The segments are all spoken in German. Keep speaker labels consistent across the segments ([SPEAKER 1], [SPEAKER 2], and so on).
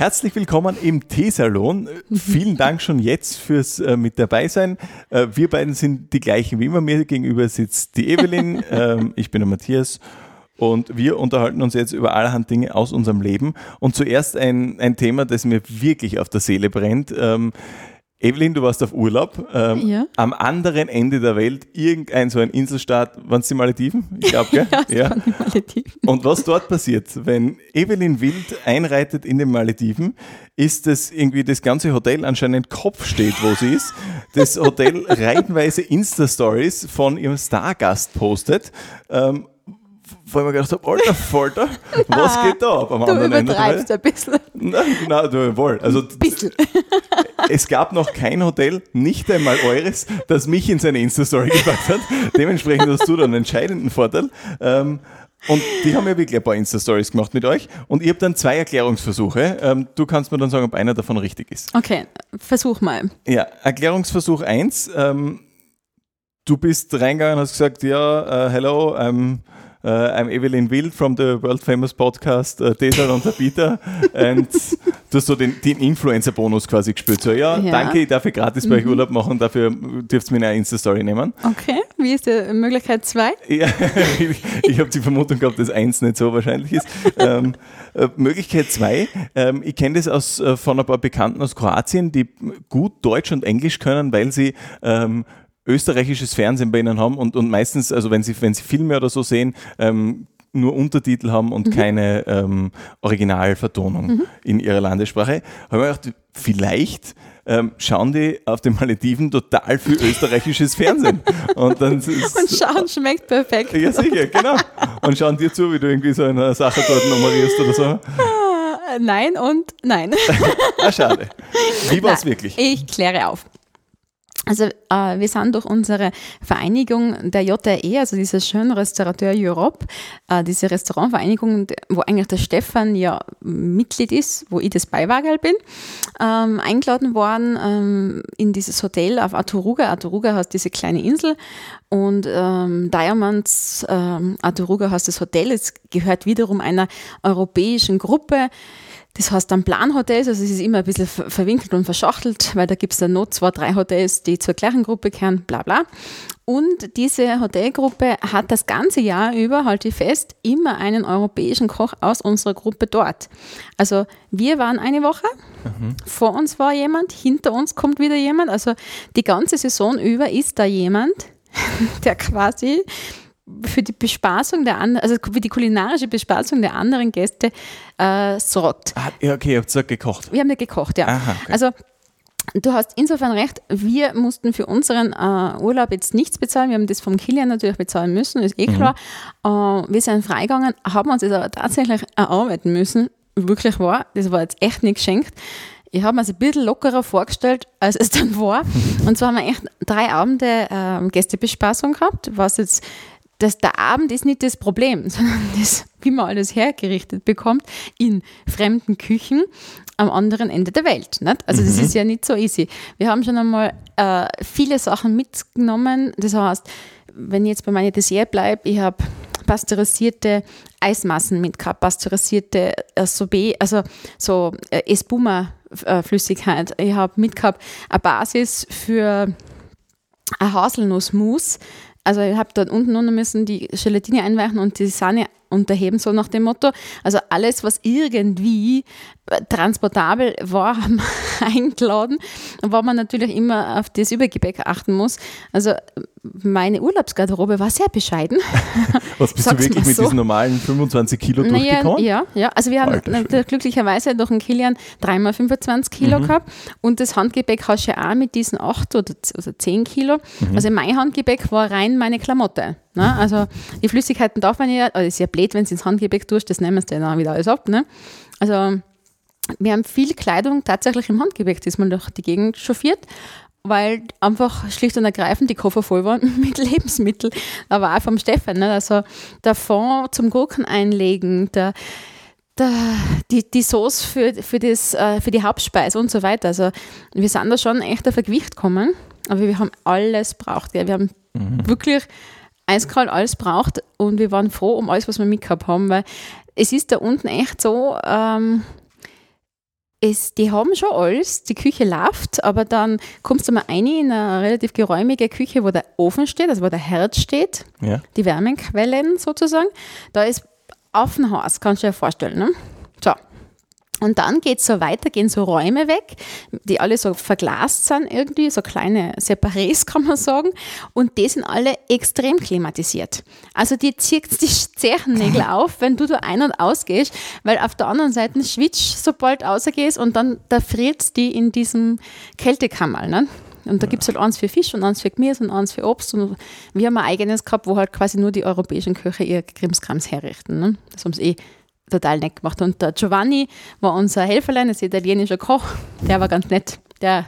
[SPEAKER 1] Herzlich willkommen im Teesalon. Vielen Dank schon jetzt fürs äh, mit dabei sein. Äh, wir beiden sind die gleichen wie immer. Mir gegenüber sitzt die Evelyn, ähm, ich bin der Matthias und wir unterhalten uns jetzt über allerhand Dinge aus unserem Leben. Und zuerst ein, ein Thema, das mir wirklich auf der Seele brennt. Ähm, Evelyn, du warst auf Urlaub. Ähm, ja. Am anderen Ende der Welt, irgendein so ein Inselstaat, waren es die Malediven? Ich glaube, gell?
[SPEAKER 2] ja, ja. Die Malediven.
[SPEAKER 1] Und was dort passiert, wenn Evelyn Wild einreitet in den Malediven, ist dass irgendwie das ganze Hotel anscheinend Kopf steht, wo sie ist. Das Hotel reihenweise Insta-Stories von ihrem Stargast postet. Ähm, ich mir gedacht habe, alter Falter, was ah, geht da ab
[SPEAKER 2] am du anderen Ende? Du übertreibst ein bisschen.
[SPEAKER 1] Nein, nein, du, wohl. Also,
[SPEAKER 2] bisschen.
[SPEAKER 1] es gab noch kein Hotel, nicht einmal eures, das mich in seine Insta-Story gepackt hat. Dementsprechend hast du da einen entscheidenden Vorteil. Ähm, und die haben ja wirklich ein paar Insta-Stories gemacht mit euch. Und ihr habt dann zwei Erklärungsversuche. Ähm, du kannst mir dann sagen, ob einer davon richtig ist.
[SPEAKER 2] Okay, versuch mal.
[SPEAKER 1] Ja, Erklärungsversuch 1. Ähm, du bist reingegangen und hast gesagt, ja, uh, hello, I'm Uh, I'm Evelyn Wild from the world famous podcast uh, Desal und Tabita. und du hast so den, den Influencer-Bonus quasi gespürt. So, ja, ja, danke, ich darf ich gratis bei euch mhm. Urlaub machen, dafür dürft ihr mir eine Insta-Story nehmen.
[SPEAKER 2] Okay, wie ist die Möglichkeit 2?
[SPEAKER 1] Ja, ich, ich habe die Vermutung gehabt, dass 1 nicht so wahrscheinlich ist. ähm, äh, Möglichkeit 2, ähm, ich kenne das aus, äh, von ein paar Bekannten aus Kroatien, die gut Deutsch und Englisch können, weil sie ähm, österreichisches Fernsehen bei ihnen haben und, und meistens, also wenn sie, wenn sie Filme oder so sehen, ähm, nur Untertitel haben und mhm. keine ähm, Originalvertonung mhm. in ihrer Landessprache, habe ich gedacht, vielleicht ähm, schauen die auf den Malediven total viel österreichisches Fernsehen. Und, dann
[SPEAKER 2] und schauen schmeckt perfekt.
[SPEAKER 1] Ja, sicher, genau. Und schauen dir zu, wie du irgendwie so eine Sache dort nummerierst oder so. Ah,
[SPEAKER 2] nein und nein.
[SPEAKER 1] ah, schade. Wie war es wirklich?
[SPEAKER 2] Ich kläre auf. Also äh, wir sind durch unsere Vereinigung der JRE, also dieser schönen Restaurateur Europe, äh, diese Restaurantvereinigung, wo eigentlich der Stefan ja Mitglied ist, wo ich das Beiwagel bin, ähm, eingeladen worden ähm, in dieses Hotel auf Aturuga. Aturuga heißt diese kleine Insel und ähm, Diamonds ähm, Aturuga heißt das Hotel. Es gehört wiederum einer europäischen Gruppe das heißt dann Planhotels, also es ist immer ein bisschen verwinkelt und verschachtelt, weil da gibt es dann noch zwei, drei Hotels, die zur gleichen Gruppe gehören, bla bla. Und diese Hotelgruppe hat das ganze Jahr über, halte ich fest, immer einen europäischen Koch aus unserer Gruppe dort. Also wir waren eine Woche, mhm. vor uns war jemand, hinter uns kommt wieder jemand. Also die ganze Saison über ist da jemand, der quasi für die Bespaßung der anderen, also für die kulinarische Bespaßung der anderen Gäste äh, sorgt.
[SPEAKER 1] Ah, ja, okay, ihr habt so gekocht.
[SPEAKER 2] Wir haben ja gekocht, ja. Aha, okay. Also Du hast insofern recht, wir mussten für unseren äh, Urlaub jetzt nichts bezahlen. Wir haben das vom Kilian natürlich bezahlen müssen, ist eh mhm. klar. Mhm. Äh, wir sind freigegangen, haben uns das aber tatsächlich erarbeiten müssen. Wirklich war, das war jetzt echt nicht geschenkt. Ich habe mir es ein bisschen lockerer vorgestellt, als es dann war. Und zwar haben wir echt drei Abende äh, Gästebespaßung gehabt, was jetzt das, der Abend ist nicht das Problem, sondern das, wie man alles hergerichtet bekommt in fremden Küchen am anderen Ende der Welt. Nicht? Also das mhm. ist ja nicht so easy. Wir haben schon einmal äh, viele Sachen mitgenommen. Das heißt, wenn ich jetzt bei meinem Dessert bleibe, ich habe pasteurisierte Eismassen mitgehabt, pasteurisierte äh, Sorbet, also so äh, Espuma-Flüssigkeit. Ich habe mitgehabt eine Basis für ein Haselnussmus also ich habe dort unten noch müssen die Gelatine einweichen und die Sahne unterheben, so nach dem Motto. Also alles, was irgendwie transportabel war, haben wir eingeladen, wo man natürlich immer auf das Übergepäck achten muss. Also meine Urlaubsgarderobe war sehr bescheiden.
[SPEAKER 1] Was bist
[SPEAKER 2] Sag's
[SPEAKER 1] du wirklich mit
[SPEAKER 2] so.
[SPEAKER 1] diesen normalen 25 Kilo
[SPEAKER 2] Naja,
[SPEAKER 1] durchgekommen?
[SPEAKER 2] ja, ja. Also wir haben
[SPEAKER 1] Alter
[SPEAKER 2] glücklicherweise durch den Kilian dreimal 25 Kilo
[SPEAKER 1] Mhm.
[SPEAKER 2] gehabt und das Handgepäck hast du ja auch mit diesen 8 oder, z- oder 10 Kilo.
[SPEAKER 1] Mhm.
[SPEAKER 2] Also mein Handgepäck war rein meine Klamotte. Ne? Also die Flüssigkeiten darf man ja, also ist ja blöd, wenn es ins Handgepäck tust, das nehmen sie dann wieder alles ab. Ne? Also wir haben viel Kleidung tatsächlich im Handgepäck diesmal durch die Gegend chauffiert, weil einfach schlicht und ergreifend die Koffer voll waren mit Lebensmitteln, aber auch vom Stefan. Ne? Also der Fond zum Gurken einlegen, der, die, die Sauce für, für, das, äh, für die Hauptspeise und so weiter. Also wir sind da schon echt auf ein Gewicht gekommen, aber wir haben alles braucht. Gell? Wir haben wirklich eiskalt alles braucht und wir waren froh um alles, was wir mitgehabt haben, weil es ist da unten echt so, ähm, es, die haben schon alles, die Küche läuft, aber dann kommst du mal rein in eine relativ geräumige Küche, wo der Ofen steht, also wo der Herd steht,
[SPEAKER 1] Ja.
[SPEAKER 2] die Wärmequellen sozusagen. Da ist Affenhaus, kannst du dir vorstellen. Ne? So. Und dann geht es so weiter, gehen so Räume weg, die alle so verglast sind irgendwie, so kleine Separés kann man sagen. Und die sind alle extrem klimatisiert. Also die zieht die Zechennägel auf, wenn du da ein- und ausgehst, weil auf der anderen Seite schwitzt, sobald du rausgehst und dann da friert die in diesem Kältekammer. Ne? Und da gibt es halt eins für Fisch und eins für Gemüse und eins für Obst. Und wir haben ein eigenes gehabt, wo halt quasi nur die europäischen Köche ihr Krimskrams herrichten. Ne? Das haben sie eh total nett gemacht. Und der Giovanni war unser Helferlein, ist italienischer Koch. Der war ganz nett. Der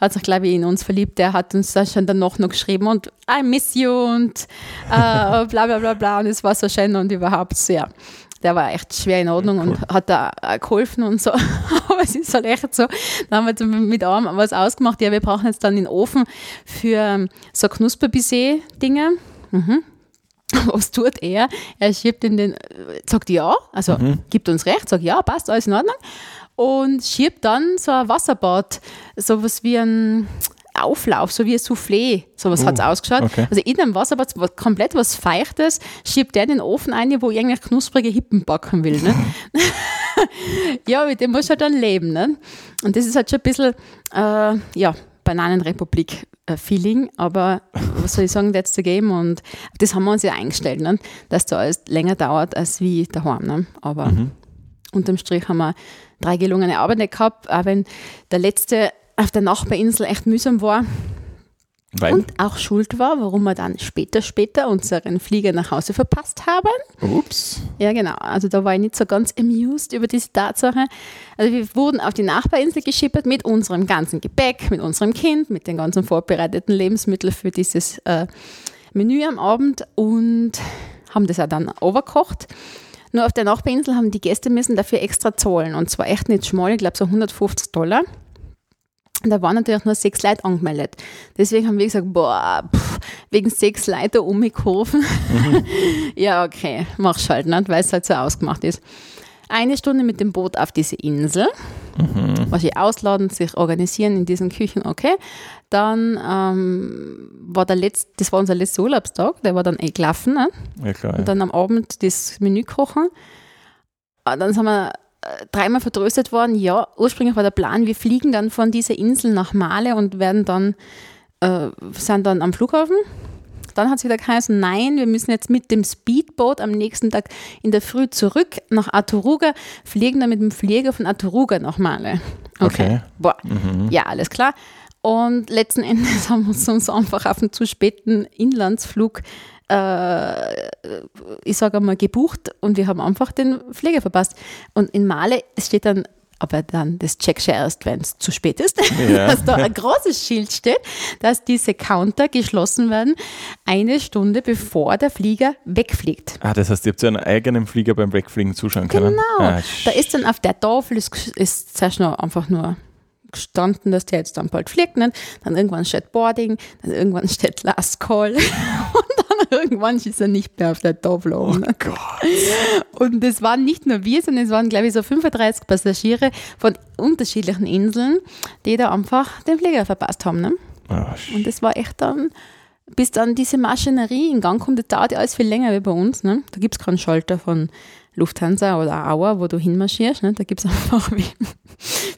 [SPEAKER 2] hat sich, glaube ich, in uns verliebt. Der hat uns da schon danach noch geschrieben und I miss you und äh, bla bla bla bla. Und es war so schön und überhaupt sehr. Der war echt schwer in Ordnung und hat da geholfen und so. Aber es ist halt echt so. Dann haben wir mit einem was ausgemacht. Ja, wir brauchen jetzt dann den Ofen für ähm, so Knusperbisset-Dinge. Mhm. Was tut er? Er schiebt in den, sagt ja, also gibt uns recht, sagt ja, passt, alles in Ordnung. Und schiebt dann so ein Wasserbad, sowas wie ein Auflauf, so wie ein Soufflé, sowas
[SPEAKER 1] Oh,
[SPEAKER 2] hat es ausgeschaut.
[SPEAKER 1] okay.
[SPEAKER 2] Also in dem Wasserbad was, komplett was Feuchtes, schiebt der in den Ofen ein, wo eigentlich knusprige Hippen backen will. Ne? ja, mit dem muss halt dann leben. Ne? Und das ist halt schon ein bisschen, äh, ja, Bananenrepublik-Feeling, aber was soll ich sagen, that's the game und das haben wir uns ja eingestellt, ne? dass da alles länger dauert als wie daheim. Ne? Aber unterm Strich haben wir drei gelungene Arbeiten gehabt, auch wenn der letzte auf der Nachbarinsel echt mühsam war
[SPEAKER 1] Weil?
[SPEAKER 2] und auch schuld war, warum wir dann später, später unseren Flieger nach Hause verpasst haben.
[SPEAKER 1] Ups.
[SPEAKER 2] Ja, genau. Also da war ich nicht so ganz amused über diese Tatsache. Also wir wurden auf die Nachbarinsel geschippert mit unserem ganzen Gepäck, mit unserem Kind, mit den ganzen vorbereiteten Lebensmitteln für dieses äh, Menü am Abend und haben das auch dann overkocht. Nur auf der Nachbarinsel haben die Gäste müssen dafür extra zahlen und zwar echt nicht schmal, ich glaube so 150 Dollar. Und da waren natürlich nur sechs Leute angemeldet. Deswegen haben wir gesagt, boah, pff, wegen sechs Leute da umgekurven. ja, okay, mach's halt nicht, weil es halt so ausgemacht ist. Eine Stunde mit dem Boot auf diese Insel, was sie ausladen, sich organisieren in diesen Küchen, okay. Dann ähm, war der letzte, das war unser letzter Urlaubstag, der war dann eh gelaufen, ne?
[SPEAKER 1] Ja, klar.
[SPEAKER 2] Und
[SPEAKER 1] Ja.
[SPEAKER 2] dann am Abend das Menü kochen. Ah, Dann sind wir dreimal vertröstet worden. Ja, ursprünglich war der Plan, wir fliegen dann von dieser Insel nach Male und werden dann, äh, sind dann am Flughafen. Dann hat es wieder geheißen, nein, wir müssen jetzt mit dem Speedboot am nächsten Tag in der Früh zurück nach Aturuga, fliegen dann mit dem Flieger von Aturuga nach Male.
[SPEAKER 1] Okay.
[SPEAKER 2] Boah, ja, alles klar. Und letzten Endes haben wir uns uns einfach auf einen zu späten Inlandsflug, äh, ich sage einmal, gebucht und wir haben einfach den Flieger verpasst. Und in Male, steht dann, aber dann, das checkst du erst, wenn es zu spät ist,
[SPEAKER 1] Ja.
[SPEAKER 2] dass da ein großes Schild steht, dass diese Counter geschlossen werden, eine Stunde bevor der Flieger wegfliegt.
[SPEAKER 1] Ah, das heißt, ihr habt ja einen eigenen Flieger beim Wegfliegen zuschauen können.
[SPEAKER 2] Genau.
[SPEAKER 1] Ah,
[SPEAKER 2] da ist dann auf der Tafel ist, ist zuerst noch einfach nur gestanden, dass der jetzt dann bald fliegt. Nicht? Dann irgendwann steht Boarding, dann irgendwann steht Last Call und irgendwann ist er nicht mehr auf der Tafel oben. ne?
[SPEAKER 1] Gott.
[SPEAKER 2] Und das waren nicht nur wir, sondern es waren, glaube ich, so 35 Passagiere von unterschiedlichen Inseln, die da einfach den Flieger verpasst haben. Ne?
[SPEAKER 1] Sch-
[SPEAKER 2] Und das war echt dann bis dann diese Maschinerie in Gang kommt, das dauert ja alles viel länger wie bei uns. Ne? Da gibt es keinen Schalter von Lufthansa oder Auer, wo du hinmarschierst. Ne? Da gibt es einfach wie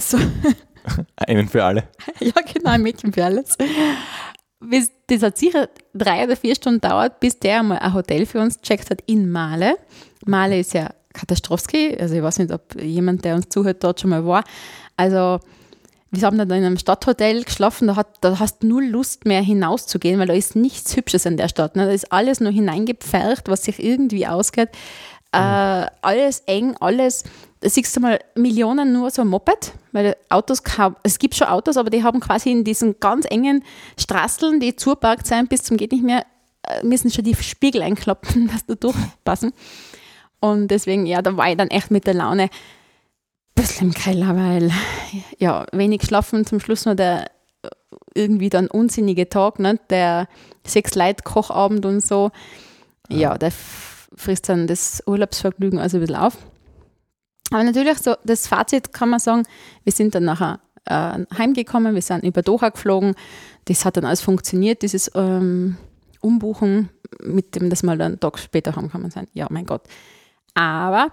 [SPEAKER 2] so.
[SPEAKER 1] Einen für alle.
[SPEAKER 2] ja, genau, ein Mädchen für alles. Das hat sicher drei oder vier Stunden dauert, bis der einmal ein Hotel für uns checkt hat in Male. Male ist ja Katastrowski, also ich weiß nicht, ob jemand, der uns zuhört, dort schon mal war. Also wir haben dann in einem Stadthotel geschlafen, da, hat, da hast du null Lust mehr hinauszugehen, weil da ist nichts Hübsches in der Stadt. Ne? Da ist alles nur hineingepfercht, was sich irgendwie ausgeht. Äh, alles eng, alles, da siehst du mal Millionen nur so ein Moped, weil Autos es gibt schon Autos, aber die haben quasi in diesen ganz engen Straßeln, die zuparkt sein bis zum geht nicht mehr, äh, müssen schon die Spiegel einklappen, dass da durchpassen. Und deswegen, ja, da war ich dann echt mit der Laune bisschen im Keller, weil ja, wenig schlafen, zum Schluss noch der irgendwie dann unsinnige Tag, ne? der sechs Leute Kochabend und so. Ja der frisst dann das Urlaubsvergnügen also ein bisschen auf. Aber natürlich, so das Fazit kann man sagen, wir sind dann nachher äh, heimgekommen, wir sind über Doha geflogen. Das hat dann alles funktioniert, dieses ähm, Umbuchen, mit dem, dass wir dann einen Tag später haben kann sein. Ja, mein Gott. Aber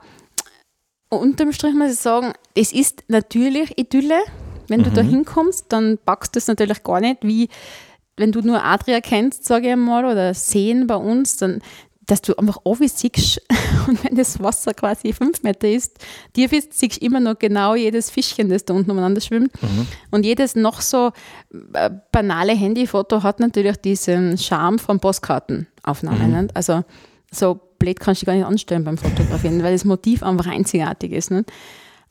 [SPEAKER 2] unterm Strich muss ich sagen, es ist natürlich Idylle. Wenn mhm. du da hinkommst, dann packst du es natürlich gar nicht, wie wenn du nur Adria kennst, sage ich einmal, oder Seen bei uns, dann dass du einfach siehst und wenn das Wasser quasi fünf Meter ist, tief ist, siehst du immer noch genau jedes Fischchen, das da unten umeinander schwimmt. Mhm. Und jedes noch so äh, banale Handyfoto hat natürlich diesen Charme von Postkartenaufnahmen. Mhm. Also so blöd kannst du dich gar nicht anstellen beim Fotografieren, weil das Motiv einfach einzigartig ist. Nicht?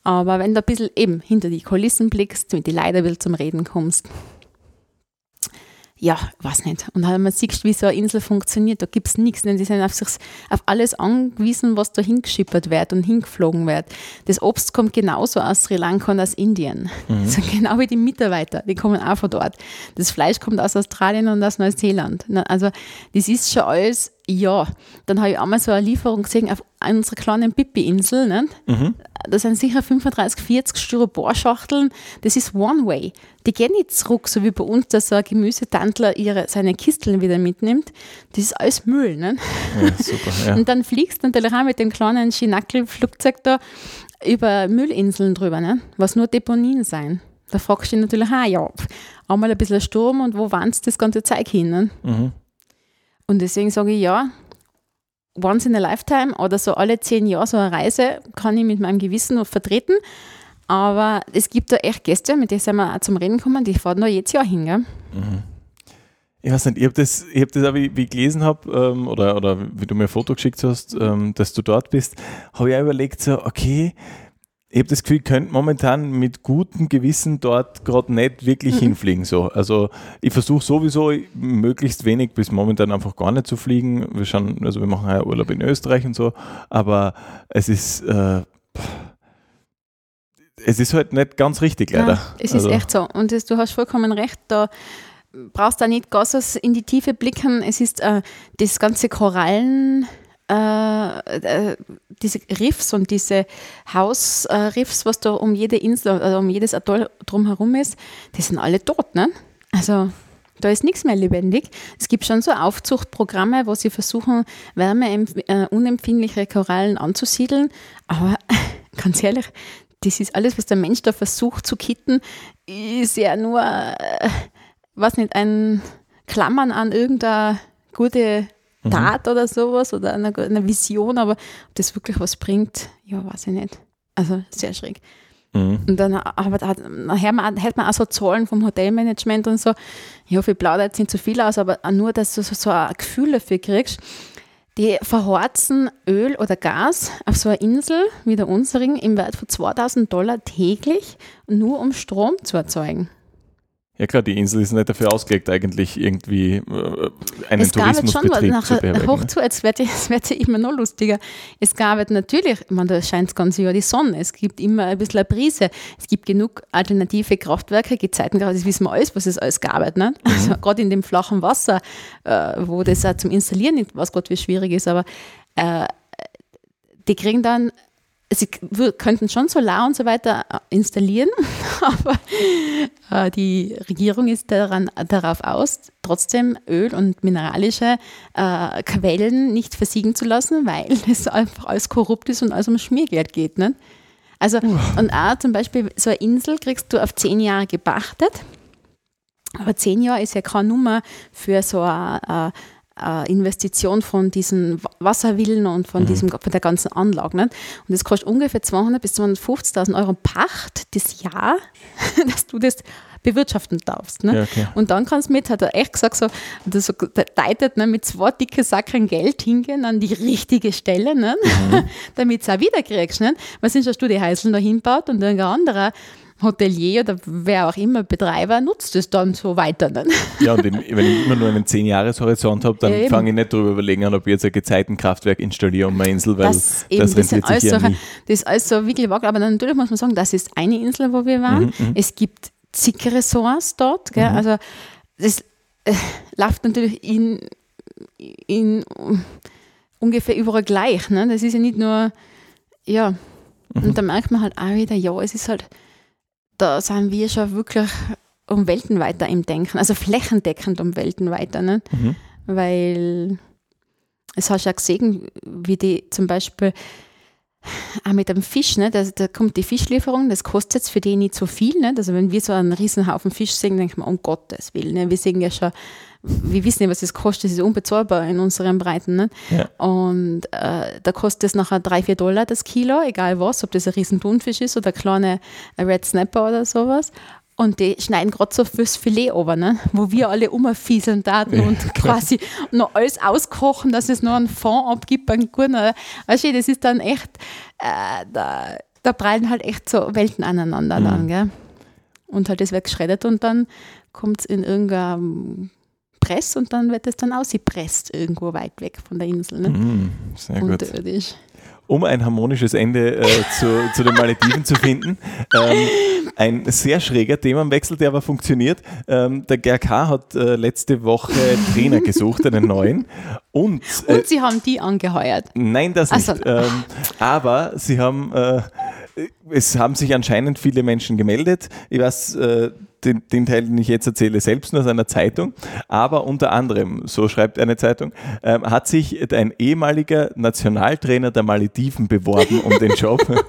[SPEAKER 2] Aber wenn du ein bisschen eben hinter die Kulissen blickst, mit die Leiter zum Reden kommst, ja, weiß nicht. Und dann man siehst, wie so eine Insel funktioniert. Da gibt es nichts. Die sind auf, sich, auf alles angewiesen, was da hingeschippert wird und hingeflogen wird. Das Obst kommt genauso aus Sri Lanka und aus Indien. Mhm. So genau wie die Mitarbeiter, die kommen auch von dort. Das Fleisch kommt aus Australien und aus Neuseeland. Also das ist schon alles ja, dann habe ich einmal so eine Lieferung gesehen auf unserer kleinen Pipi-Insel. Mhm. Da sind sicher 35, 40 Styropor-Schachteln. Das ist One-Way. Die gehen nicht zurück, so wie bei uns, dass so ein Gemüsetandler ihre, seine Kisteln wieder mitnimmt. Das ist alles Müll. Ne? Ja, super, ja. Und dann fliegst du natürlich auch mit dem kleinen Schinackel-Flugzeug da über Müllinseln drüber, ne? was nur Deponien sein. Da fragst du dich natürlich auch, ja, einmal ein bisschen Sturm und wo wandst das ganze Zeug hin? Ne? Mhm. Und deswegen sage ich ja, once in a lifetime oder so alle zehn Jahre so eine Reise kann ich mit meinem Gewissen noch vertreten. Aber es gibt da echt Gäste, mit denen sind wir auch zum Reden kommen, die fahren da jedes Jahr hin. Gell? Mhm.
[SPEAKER 1] Ich weiß nicht, ich habe das, hab das auch, wie, wie ich gelesen habe, ähm, oder, oder wie du mir ein Foto geschickt hast, ähm, dass du dort bist, habe ich auch überlegt, so, okay, ich habe das Gefühl, ich könnte momentan mit gutem Gewissen dort gerade nicht wirklich mhm. hinfliegen. So. Also ich versuche sowieso möglichst wenig bis momentan einfach gar nicht zu fliegen. Wir schauen, also wir machen ja Urlaub in Österreich und so, aber es ist äh, es ist halt nicht ganz richtig leider. Ja,
[SPEAKER 2] es also. ist echt so. Und das, du hast vollkommen recht, da brauchst du auch nicht ganz in die Tiefe blicken. Es ist äh, das ganze Korallen äh, äh, diese Riffs und diese Hausriffs, was da um jede Insel, also um jedes Atoll drumherum ist, die sind alle tot, ne? Also da ist nichts mehr lebendig. Es gibt schon so Aufzuchtprogramme, wo sie versuchen, wärmeunempfindliche Korallen anzusiedeln. Aber ganz ehrlich, das ist alles, was der Mensch da versucht zu kitten, ist ja nur, äh, was nicht, ein Klammern an irgendeine gute mhm. Tat oder sowas oder eine, eine, Vision, aber ob das wirklich was bringt, ja, weiß ich nicht. Also sehr schräg. Mhm. Und dann aber nachher hält man auch so Zahlen vom Hotelmanagement und so. Ich hoffe, ich plaudere jetzt nicht zu viel aus, aber nur, dass du so, so ein Gefühl dafür kriegst. Die verhorzen Öl oder Gas auf so einer Insel wie der unseren im Wert von 2000 Dollar täglich, nur um Strom zu erzeugen.
[SPEAKER 1] Ja klar, die Insel ist nicht dafür ausgelegt, eigentlich irgendwie äh, einen es Tourismusbetrieb
[SPEAKER 2] schon,
[SPEAKER 1] zu beherbergen.
[SPEAKER 2] Hoch zu, jetzt wird es wird immer noch lustiger. Es gab natürlich, ich meine, da scheint das ganze Jahr die Sonne, es gibt immer ein bisschen eine Brise, es gibt genug alternative Kraftwerke, Gezeiten, das wissen wir alles, was es alles gab. Ne? Mhm. Also gerade in dem flachen Wasser, äh, wo das auch zum Installieren nicht, was Gott wie schwierig ist, aber äh, die kriegen dann sie könnten schon Solar und so weiter äh, installieren, aber äh, die Regierung ist daran, darauf aus, trotzdem Öl und mineralische äh, Quellen nicht versiegen zu lassen, weil es einfach alles korrupt ist und alles um Schmiergeld geht. Ne? Also, und auch zum Beispiel so eine Insel kriegst du auf zehn Jahre gepachtet, aber zehn Jahre ist ja keine Nummer für so eine äh, Investition von diesen Wasserwillen und von, mhm. diesem, von der ganzen Anlage. Nicht? Und das kostet ungefähr 200 bis 250.000 Euro Pacht das Jahr, dass du das bewirtschaften darfst. Ne? Ja, okay. Und dann kannst du mit, hat er echt gesagt, so, das so deitet, ne, mit zwei dicke Sacken Geld hingehen an die richtige Stelle, ne? Mhm. damit du es auch wieder kriegst. Ne? Weil sind schon Studiehäuseln da hinbaut und irgendein anderer Hotelier oder wer auch immer Betreiber nutzt es dann so weiter. Ne?
[SPEAKER 1] Ja, und wenn ich immer nur einen 10-Jahres-Horizont habe, dann ja, fange ich nicht darüber überlegen an, ob ich jetzt ein Gezeitenkraftwerk installiere um meine Insel, weil das, eben, das rentiert
[SPEAKER 2] das
[SPEAKER 1] sich ja
[SPEAKER 2] so, nie. Das ist alles so wirklich wacker, aber natürlich muss man sagen, das ist eine Insel, wo wir waren. Mhm, mhm. es gibt zig Ressorts dort? Mhm. also das äh, läuft natürlich in, in ungefähr überall gleich. Ne? Das ist ja nicht nur, ja, mhm. und da merkt man halt auch wieder, ja, es ist halt da sind wir schon wirklich um Welten weiter im Denken, also flächendeckend um Welten weiter. Ne? Mhm. Weil es hast du ja gesehen, wie die zum Beispiel auch mit dem Fisch, ne? da, da kommt die Fischlieferung, das kostet jetzt für die nicht so viel. Ne? Also wenn wir so einen Riesenhaufen Fisch sehen, denken wir, um Gottes Willen, ne? wir sehen ja schon, wir wissen ja, was das kostet, das ist unbezahlbar in unseren Breiten. Ne? Ja. Und äh, da kostet es nachher drei, vier Dollar das Kilo, egal was, ob das ein riesen Thunfisch ist oder ein kleiner Red Snapper oder sowas. Und die schneiden gerade so fürs Filet over, ne? wo wir alle umfieseln daten und quasi noch alles auskochen, dass es noch einen Fond abgibt, einen guten. Weißt du, das ist dann echt, äh, da, da prallen halt echt so Welten aneinander mhm. dann, gell? Und halt das wird geschreddert und dann kommt es in irgendeinem Press und dann wird es dann ausgepresst irgendwo weit weg von der Insel. Ne?
[SPEAKER 1] Mm, sehr Unterirdisch. gut um ein harmonisches Ende äh, zu, zu, den Malediven zu finden. Ähm, ein sehr schräger Themenwechsel, der aber funktioniert. Ähm, der GRK hat äh, letzte Woche Trainer gesucht, einen neuen. Und,
[SPEAKER 2] äh, und sie haben die angeheuert.
[SPEAKER 1] Nein, das nicht. Ähm, aber sie haben äh, es haben sich anscheinend viele Menschen gemeldet. Ich weiß äh, den, den, Teil, den ich jetzt erzähle, selbst nur aus einer Zeitung. Aber unter anderem, so schreibt eine Zeitung, äh, hat sich ein ehemaliger Nationaltrainer der Malediven beworben um den Job.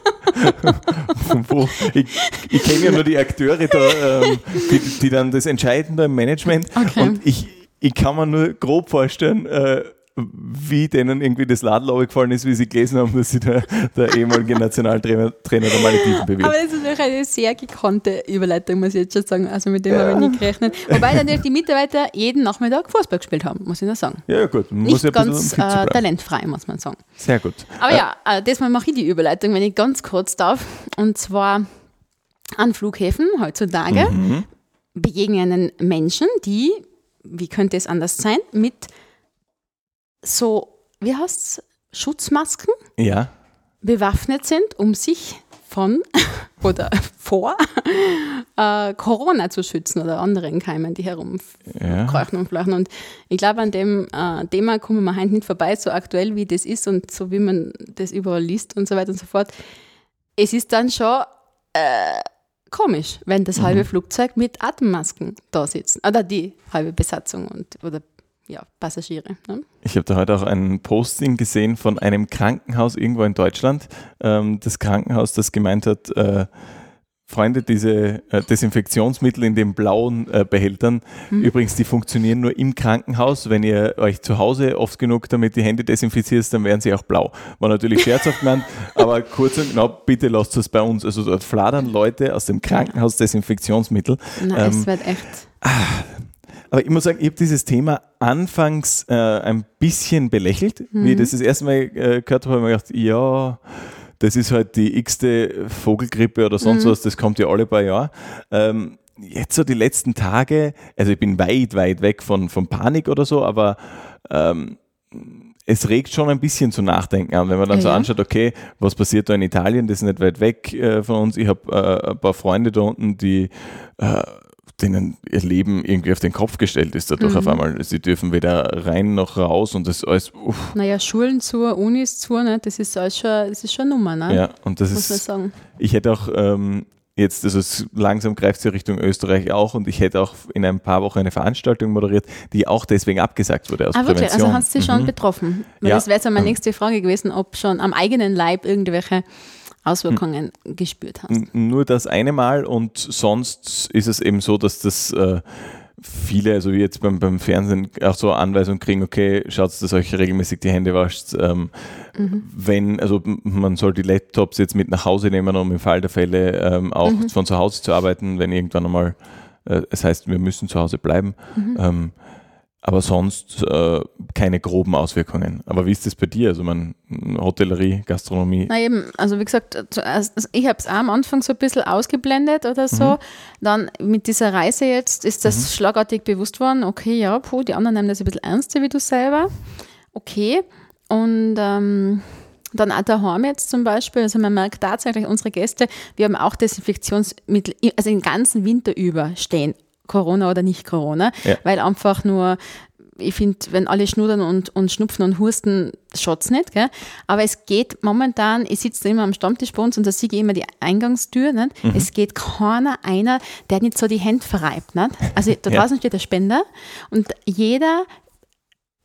[SPEAKER 1] Ich, ich kenne ja nur die Akteure, da, ähm, die, die, dann das entscheiden beim Management. Okay. Und ich, ich kann mir nur grob vorstellen, äh, wie denen irgendwie das Ladl gefallen ist, wie sie gelesen haben, dass sie der, der ehemalige Nationaltrainer Trainer der Malediven bewegt.
[SPEAKER 2] Aber das ist natürlich eine sehr gekonnte Überleitung, muss ich jetzt schon sagen. Also mit dem ja. habe ich nicht gerechnet. Wobei natürlich die Mitarbeiter jeden Nachmittag Fußball gespielt haben, muss ich nur sagen.
[SPEAKER 1] Ja, gut.
[SPEAKER 2] Man nicht ja ganz äh, talentfrei, muss man sagen.
[SPEAKER 1] Sehr gut.
[SPEAKER 2] Aber äh, ja, äh, diesmal mache ich die Überleitung, wenn ich ganz kurz darf. Und zwar an Flughäfen heutzutage mhm. begegnen Menschen, die, wie könnte es anders sein, mit so, wie heißt es, Schutzmasken
[SPEAKER 1] ja.
[SPEAKER 2] bewaffnet sind, um sich von oder vor äh, Corona zu schützen oder anderen Keimen, die herumkreuchen ja. und fleuchen. Und ich glaube, an dem äh, Thema kommen wir heute nicht vorbei, so aktuell wie das ist und so wie man das überall liest und so weiter und so fort. Es ist dann schon äh, komisch, wenn das mhm. halbe Flugzeug mit Atemmasken da sitzt. Oder die halbe Besatzung und, oder ja, Passagiere. Ne?
[SPEAKER 1] Ich habe da heute auch ein Posting gesehen von einem Krankenhaus irgendwo in Deutschland. Ähm, das Krankenhaus, das gemeint hat, äh, Freunde, diese äh, Desinfektionsmittel in den blauen äh, Behältern, mhm. übrigens, die funktionieren nur im Krankenhaus. Wenn ihr euch zu Hause oft genug damit die Hände desinfiziert, dann werden sie auch blau. War natürlich scherzhaft gemeint, aber kurz und genau, bitte lasst es bei uns. Also dort fladern Leute aus dem Krankenhaus Desinfektionsmittel.
[SPEAKER 2] Na, ähm, es wird echt. Ah,
[SPEAKER 1] aber ich muss sagen, ich habe dieses Thema anfangs äh, ein bisschen belächelt. Mhm. Wie ich das das erste Mal äh, gehört habe, habe ich mir gedacht, ja, das ist halt die x-te Vogelgrippe oder sonst mhm. was, das kommt ja alle paar Jahre. Ähm, jetzt so die letzten Tage, also ich bin weit, weit weg von, von Panik oder so, aber ähm, es regt schon ein bisschen zu nachdenken an, wenn man dann ja, so anschaut, okay, was passiert da in Italien, das ist nicht weit weg äh, von uns. Ich habe äh, ein paar Freunde da unten, die äh, denen ihr Leben irgendwie auf den Kopf gestellt ist dadurch
[SPEAKER 2] Mhm.
[SPEAKER 1] auf einmal. Sie dürfen weder rein noch raus und das alles, uff,
[SPEAKER 2] Naja, Schulen zu, Unis zu, ne? das ist alles schon, das ist schon eine Nummer, ne?
[SPEAKER 1] ja, und das
[SPEAKER 2] muss
[SPEAKER 1] ist,
[SPEAKER 2] sagen.
[SPEAKER 1] ich hätte auch ähm, jetzt, also es langsam greift es ja Richtung Österreich auch und ich hätte auch in ein paar Wochen eine Veranstaltung moderiert, die auch deswegen abgesagt wurde aus
[SPEAKER 2] Ah, wirklich?
[SPEAKER 1] Prävention.
[SPEAKER 2] Also hast du dich schon
[SPEAKER 1] Mhm.
[SPEAKER 2] betroffen? Weil
[SPEAKER 1] Ja.
[SPEAKER 2] Das wäre jetzt meine
[SPEAKER 1] Ähm.
[SPEAKER 2] nächste Frage gewesen, ob schon am eigenen Leib irgendwelche Auswirkungen gespürt hast.
[SPEAKER 1] Nur das eine Mal und sonst ist es eben so, dass das äh, viele, also wie jetzt beim, beim Fernsehen, auch so Anweisungen kriegen, okay, schaut, dass euch regelmäßig die Hände wascht. Ähm, Wenn, also man soll die Laptops jetzt mit nach Hause nehmen, um im Fall der Fälle ähm, auch von zu Hause zu arbeiten, wenn irgendwann einmal, äh, es heißt, wir müssen zu Hause bleiben. Ähm, aber sonst äh, keine groben Auswirkungen. Aber wie ist das bei dir? Also man Hotellerie, Gastronomie.
[SPEAKER 2] Na eben, also wie gesagt, zuerst- also ich habe es auch am Anfang so ein bisschen ausgeblendet oder so. Dann mit dieser Reise jetzt ist das schlagartig bewusst worden, okay, ja, puh, die anderen nehmen das ein bisschen ernster wie du selber. Okay. Und ähm, dann auch daheim jetzt zum Beispiel, also man merkt tatsächlich, unsere Gäste, wir haben auch Desinfektionsmittel, also den ganzen Winter über stehen, Corona oder nicht Corona,
[SPEAKER 1] Ja.
[SPEAKER 2] weil einfach nur ich finde, wenn alle schnudern und, und schnupfen und husten, schaut's nicht, gell? Aber es geht momentan, ich sitze immer am Stammtisch bei uns und da sehe ich immer die Eingangstür, nicht? Es geht keiner einer, der nicht so die Hände verreibt, nicht? Also da
[SPEAKER 1] Ja.
[SPEAKER 2] draußen steht der Spender und jeder,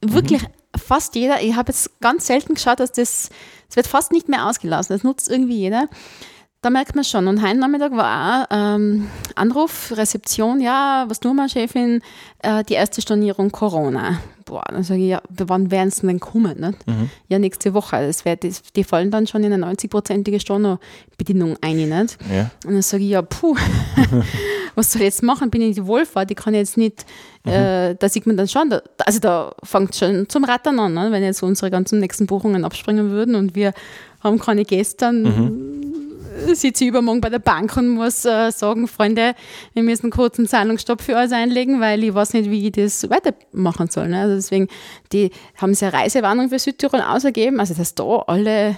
[SPEAKER 2] wirklich fast jeder, ich habe jetzt ganz selten geschaut, dass das, es wird fast nicht mehr ausgelassen, das nutzt irgendwie jeder. Da merkt man schon. Und heute Nachmittag war auch ähm, Anruf, Rezeption, ja, was tun wir, Chefin? Äh, die erste Stornierung Corona. Boah, dann sage ich, ja, wann werden sie denn kommen? Nicht? Ja, nächste Woche. Das wär, das, die fallen dann schon in eine 90-prozentige Storno-Bedienung ein. Nicht?
[SPEAKER 1] Ja.
[SPEAKER 2] Und dann sage ich, ja, puh, was soll ich jetzt machen? Bin ich in die Wohlfahrt, ich kann jetzt nicht, äh, da sieht man dann schon, da, also da fängt schon zum Rattern an, ne? wenn jetzt unsere ganzen nächsten Buchungen abspringen würden und wir haben keine Gäste, dann sitze ich übermorgen bei der Bank und muss äh, sagen, Freunde, wir müssen einen Zahlungsstopp für euch einlegen, weil ich weiß nicht, wie ich das weitermachen soll. Ne? Also deswegen, die haben sie eine Reisewarnung für Südtirol ausgegeben, also dass da alle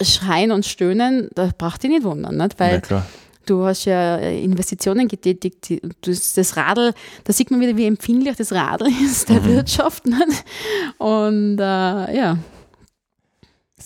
[SPEAKER 2] schreien und stöhnen, da braucht ihr nicht wundern, nicht? weil
[SPEAKER 1] ja, klar.
[SPEAKER 2] Du hast ja Investitionen getätigt. Das, das Radl, da sieht man wieder, wie empfindlich das Radl ist der Wirtschaft. Nicht? Und äh, ja,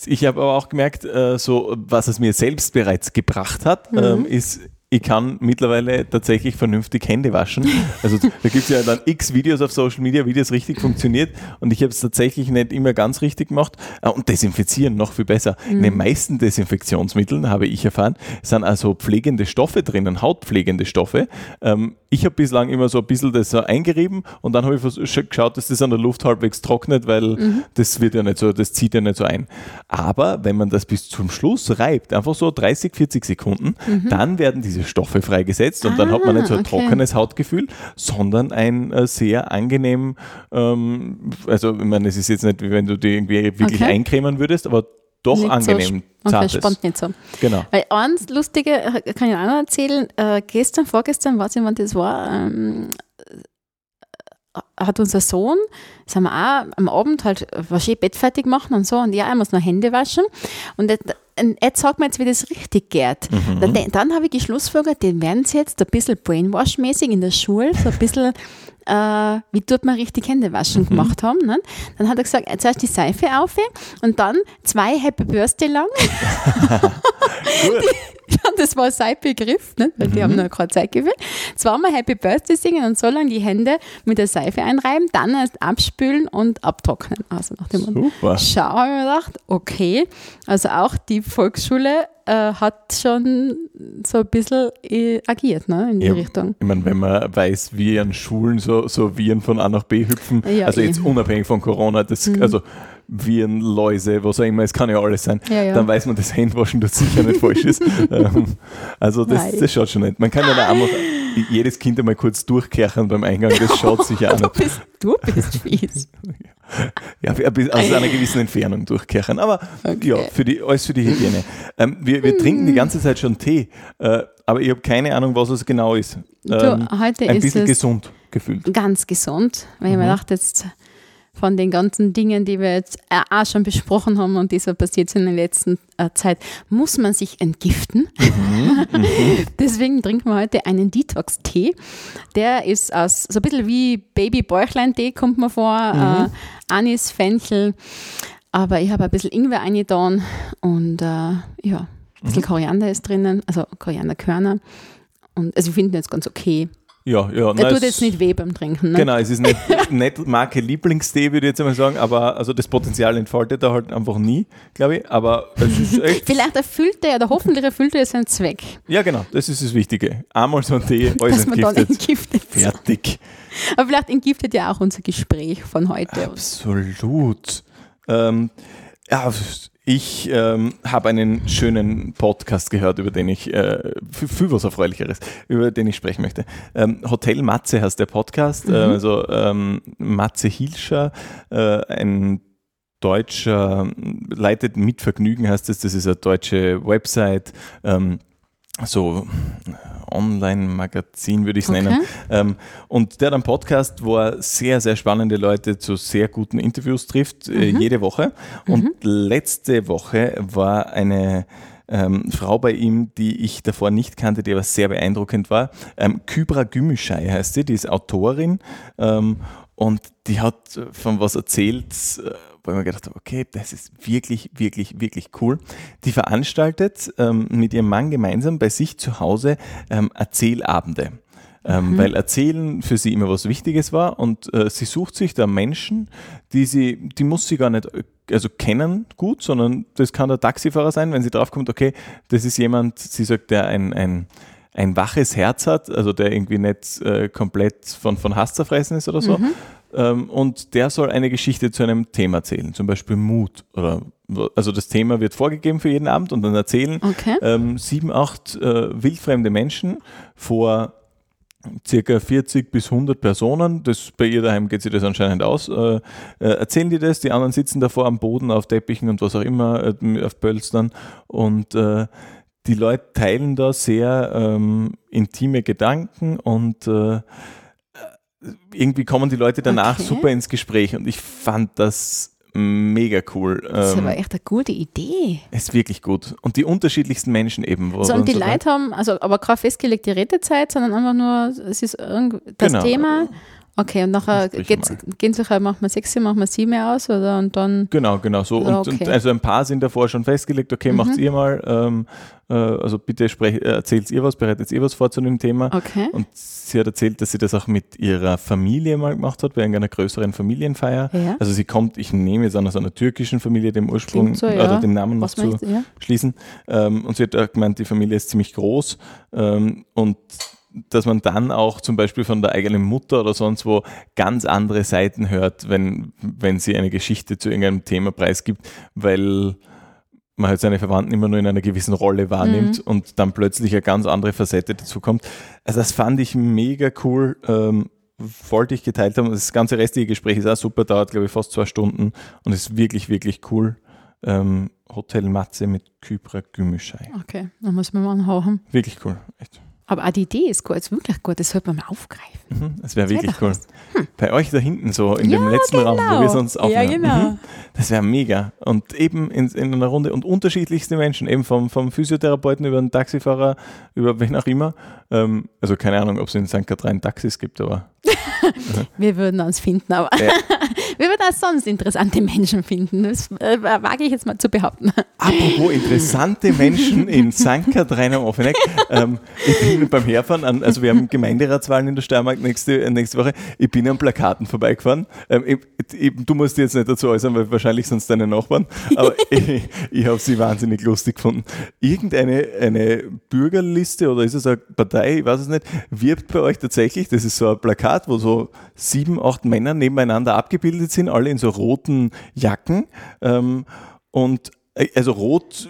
[SPEAKER 1] Ich habe aber auch gemerkt, äh, so was es mir selbst bereits gebracht hat, ähm, ist, ich kann mittlerweile tatsächlich vernünftig Hände waschen. Also da gibt es ja dann x Videos auf Social Media, wie das richtig funktioniert. Und ich habe es tatsächlich nicht immer ganz richtig gemacht. Ah, Und desinfizieren noch viel besser. In den meisten Desinfektionsmitteln, habe ich erfahren, sind also pflegende Stoffe drinnen, hautpflegende Stoffe. Ähm, ich habe bislang immer so ein bisschen das so eingerieben und dann habe ich geschaut, dass das an der Luft halbwegs trocknet, weil das wird ja nicht so, das zieht ja nicht so ein. Aber wenn man das bis zum Schluss reibt, einfach so 30, 40 Sekunden, dann werden diese Stoffe freigesetzt und dann hat man nicht so ein
[SPEAKER 2] Ah, okay.
[SPEAKER 1] trockenes Hautgefühl, sondern ein äh, sehr angenehm, ähm, also ich meine, es ist jetzt nicht, wie wenn du die irgendwie wirklich
[SPEAKER 2] Okay.
[SPEAKER 1] eincremen würdest, aber doch
[SPEAKER 2] nicht
[SPEAKER 1] angenehm
[SPEAKER 2] so, okay,
[SPEAKER 1] zartes.
[SPEAKER 2] spannt nicht so.
[SPEAKER 1] Genau.
[SPEAKER 2] Weil eins Lustige äh, kann ich auch noch erzählen. Äh, gestern, vorgestern, weiß ich, wann das war, ähm, äh, hat unser Sohn, sind wir auch am Abend halt was schön Bett fertig machen und so und ja, er muss noch Hände waschen und er, sagt mir jetzt, wie das richtig geht. Dann, dann habe ich geschlussfolgert, den werden sie jetzt ein bisschen Brainwash-mäßig in der Schule, so ein bisschen äh, wie tut man richtig Hände waschen gemacht haben. Ne? Dann hat er gesagt, zuerst die Seife auf und dann zwei Happy Birthday lang. Ja, das war sein Begriff, ne? weil die haben noch keine Zeit gewählt. Zweimal Happy Birthday singen und so lange die Hände mit der Seife einreiben, dann erst abspülen und abtrocknen. Also nach dem.
[SPEAKER 1] Super.
[SPEAKER 2] Schau, habe ich mir gedacht, okay, also auch die Volksschule äh, hat schon so ein bisschen äh, agiert ne, in die
[SPEAKER 1] Ja,
[SPEAKER 2] Richtung.
[SPEAKER 1] Ich meine, wenn man weiß, wie an Schulen so, so Viren von A nach B hüpfen,
[SPEAKER 2] Ja,
[SPEAKER 1] also jetzt
[SPEAKER 2] eben.
[SPEAKER 1] unabhängig von Corona, das, also Viren, Läuse, was auch immer, es kann ja alles sein,
[SPEAKER 2] Ja,
[SPEAKER 1] dann weiß man, dass Handwaschen dort sicher nicht falsch ist. Ähm, also das, das schaut schon nicht. Man kann ja da auch mal jedes Kind einmal kurz durchkerchen beim Eingang, das schaut sicher auch
[SPEAKER 2] Du bist, du bist fies.
[SPEAKER 1] Ja, aus einer gewissen Entfernung durchkerchen. Aber ja, für die, alles für die Hygiene. Ähm, wir wir trinken die ganze Zeit schon Tee, äh, aber ich habe keine Ahnung, was es genau ist.
[SPEAKER 2] Du,
[SPEAKER 1] Ähm,
[SPEAKER 2] heute
[SPEAKER 1] ein
[SPEAKER 2] ist
[SPEAKER 1] bisschen
[SPEAKER 2] es
[SPEAKER 1] gesund gefühlt.
[SPEAKER 2] ganz gesund, weil ich mir
[SPEAKER 1] Mhm.
[SPEAKER 2] dachte, jetzt von den ganzen Dingen, die wir jetzt äh, auch schon besprochen haben und die so passiert sind in der letzten äh, Zeit, muss man sich entgiften. Mhm, Deswegen trinken wir heute einen Detox-Tee. Der ist aus so ein bisschen wie Baby-Bäuchlein-Tee, kommt mir vor. Mhm. Äh, Anis, Fenchel. Aber ich habe ein bisschen Ingwer eingetan und äh, ja, ein bisschen mhm. Koriander ist drinnen, also Korianderkörner. Und also ich finde ihn jetzt ganz okay.
[SPEAKER 1] Ja, ja.
[SPEAKER 2] Er tut jetzt nicht weh beim Trinken. Ne?
[SPEAKER 1] Genau, es ist nicht, nicht Marke Lieblingstee, würde ich jetzt einmal sagen, aber also das Potenzial entfaltet er halt einfach nie, glaube ich. Aber es ist echt.
[SPEAKER 2] Vielleicht erfüllt er oder hoffentlich erfüllt er seinen Zweck.
[SPEAKER 1] Ja, genau, das ist das Wichtige. Einmal so ein Tee, alles entgiftet. Man dann entgiftet. Fertig.
[SPEAKER 2] Aber vielleicht entgiftet ja auch unser Gespräch von heute.
[SPEAKER 1] Absolut. Ähm, ja, ich ähm, habe einen schönen Podcast gehört, über den ich, äh, für, was Erfreulicheres, über den ich sprechen möchte. Ähm, Hotel Matze heißt der Podcast, mhm. äh, also ähm, Matze Hilscher, äh, ein deutscher, leitet mit Vergnügen heißt es, das ist eine deutsche Website, ähm, so Online-Magazin, würde ich es okay. nennen. Ähm, und der hat einen Podcast, wo er sehr, sehr spannende Leute zu sehr guten Interviews trifft, äh, mhm. jede Woche. Und mhm. letzte Woche war eine ähm, Frau bei ihm, die ich davor nicht kannte, die aber sehr beeindruckend war. Ähm, Kybra Gümüşay heißt sie, die ist Autorin ähm, und die hat von was erzählt, äh, wo ich mir gedacht habe, okay, das ist wirklich, wirklich, wirklich cool. Die veranstaltet ähm, mit ihrem Mann gemeinsam bei sich zu Hause ähm, Erzählabende. Ähm, mhm. Weil Erzählen für sie immer was Wichtiges war und äh, sie sucht sich da Menschen, die sie, die muss sie gar nicht also kennen gut, sondern das kann der Taxifahrer sein, wenn sie draufkommt, okay, das ist jemand, sie sagt, der ein, ein, ein waches Herz hat, also der irgendwie nicht äh, komplett von, von Hass zerfressen ist oder so, mhm. Ähm, und der soll eine Geschichte zu einem Thema erzählen, zum Beispiel Mut. Oder, also das Thema wird vorgegeben für jeden Abend und dann erzählen okay. ähm, sieben, acht äh, wildfremde Menschen vor circa 40 bis 100 Personen, das, bei ihr daheim geht sich das anscheinend aus, äh, äh, erzählen die das, die anderen sitzen davor am Boden, auf Teppichen und was auch immer, äh, auf Pölstern und äh, die Leute teilen da sehr ähm, intime Gedanken und äh, irgendwie kommen die Leute danach okay. super ins Gespräch und ich fand das mega cool.
[SPEAKER 2] Das ist aber ähm, echt eine gute Idee.
[SPEAKER 1] Ist wirklich gut. Und die unterschiedlichsten Menschen eben.
[SPEAKER 2] So, und die so Leute haben, also aber keine festgelegte Redezeit, sondern einfach nur, es ist das genau. Thema. Okay, und nachher gehen sie halt, machen wir sechs, machen wir sieben aus oder und dann.
[SPEAKER 1] Genau, genau so. Und, okay. und also ein paar sind davor schon festgelegt, okay, mhm. macht ihr mal, ähm, äh, also bitte sprech, äh, erzählt ihr was, bereitet ihr was vor zu dem Thema.
[SPEAKER 2] Okay.
[SPEAKER 1] Und sie hat erzählt, dass sie das auch mit ihrer Familie mal gemacht hat, bei einer größeren Familienfeier. Ja. Also sie kommt, ich nehme jetzt an aus einer türkischen Familie, dem Ursprung so, ja. oder den Namen noch zu ja. schließen. Ähm, und sie hat gemeint, die Familie ist ziemlich groß ähm, und dass man dann auch zum Beispiel von der eigenen Mutter oder sonst wo ganz andere Seiten hört, wenn, wenn sie eine Geschichte zu irgendeinem Thema preisgibt, weil man halt seine Verwandten immer nur in einer gewissen Rolle wahrnimmt mhm. und dann plötzlich eine ganz andere Facette dazu kommt. Also das fand ich mega cool. Ähm, wollte ich geteilt haben. Das ganze restliche Gespräch ist auch super, dauert glaube ich fast zwei Stunden und ist wirklich, wirklich cool. Ähm, Hotel Matze mit Kypra Gümüşay.
[SPEAKER 2] Okay, dann muss man mal anhauen.
[SPEAKER 1] Wirklich cool, echt.
[SPEAKER 2] Aber auch die Idee ist gut, ist wirklich gut, das sollte man mal aufgreifen.
[SPEAKER 1] Mhm, das wäre wirklich cool. Hm. Bei euch da hinten so, in ja, dem letzten genau. Raum, wo wir genau. sonst aufnehmen. Ja, genau. Mhm. Das wäre mega. Und eben in, in, einer Runde und unterschiedlichste Menschen, eben vom, vom Physiotherapeuten über den Taxifahrer, über wen auch immer. Ähm, also keine Ahnung, ob es in St. Katrin Taxis gibt, aber.
[SPEAKER 2] wir würden uns finden, aber ja. wir würden auch sonst interessante Menschen finden. Das äh, wage ich jetzt mal zu behaupten.
[SPEAKER 1] Apropos interessante Menschen in St. Katrin am Offeneck. Ähm, ich bin beim Herfahren, an, also wir haben Gemeinderatswahlen in der Steiermark nächste, äh, nächste Woche. Ich bin an Plakaten vorbeigefahren. Ähm, ich, ich, du musst jetzt nicht dazu äußern, weil wahrscheinlich sonst deine Nachbarn, aber ich, ich habe sie wahnsinnig lustig gefunden. Irgendeine eine Bürgerliste oder ist es eine Partei, ich weiß es nicht, wirbt bei euch tatsächlich, das ist so ein Plakat, wo so sieben, acht Männer nebeneinander abgebildet sind, alle in so roten Jacken. Ähm, und äh, also rot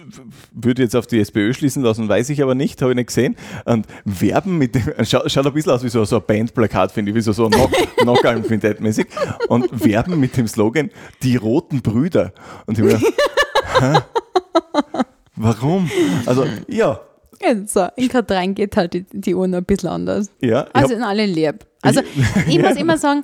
[SPEAKER 1] würde jetzt auf die SPÖ schließen lassen, weiß ich aber nicht, habe ich nicht gesehen. Und werben mit dem, schaut, schaut ein bisschen aus wie so, so ein Bandplakat, finde ich, wie so, so Knockalm mäßig Und werben mit dem Slogan, die roten Brüder. Und ich mir warum? Also, ja.
[SPEAKER 2] So, in K3 geht halt die, die Uhr ein bisschen anders.
[SPEAKER 1] Ja.
[SPEAKER 2] Also in alle lieb. Also ich muss immer sagen,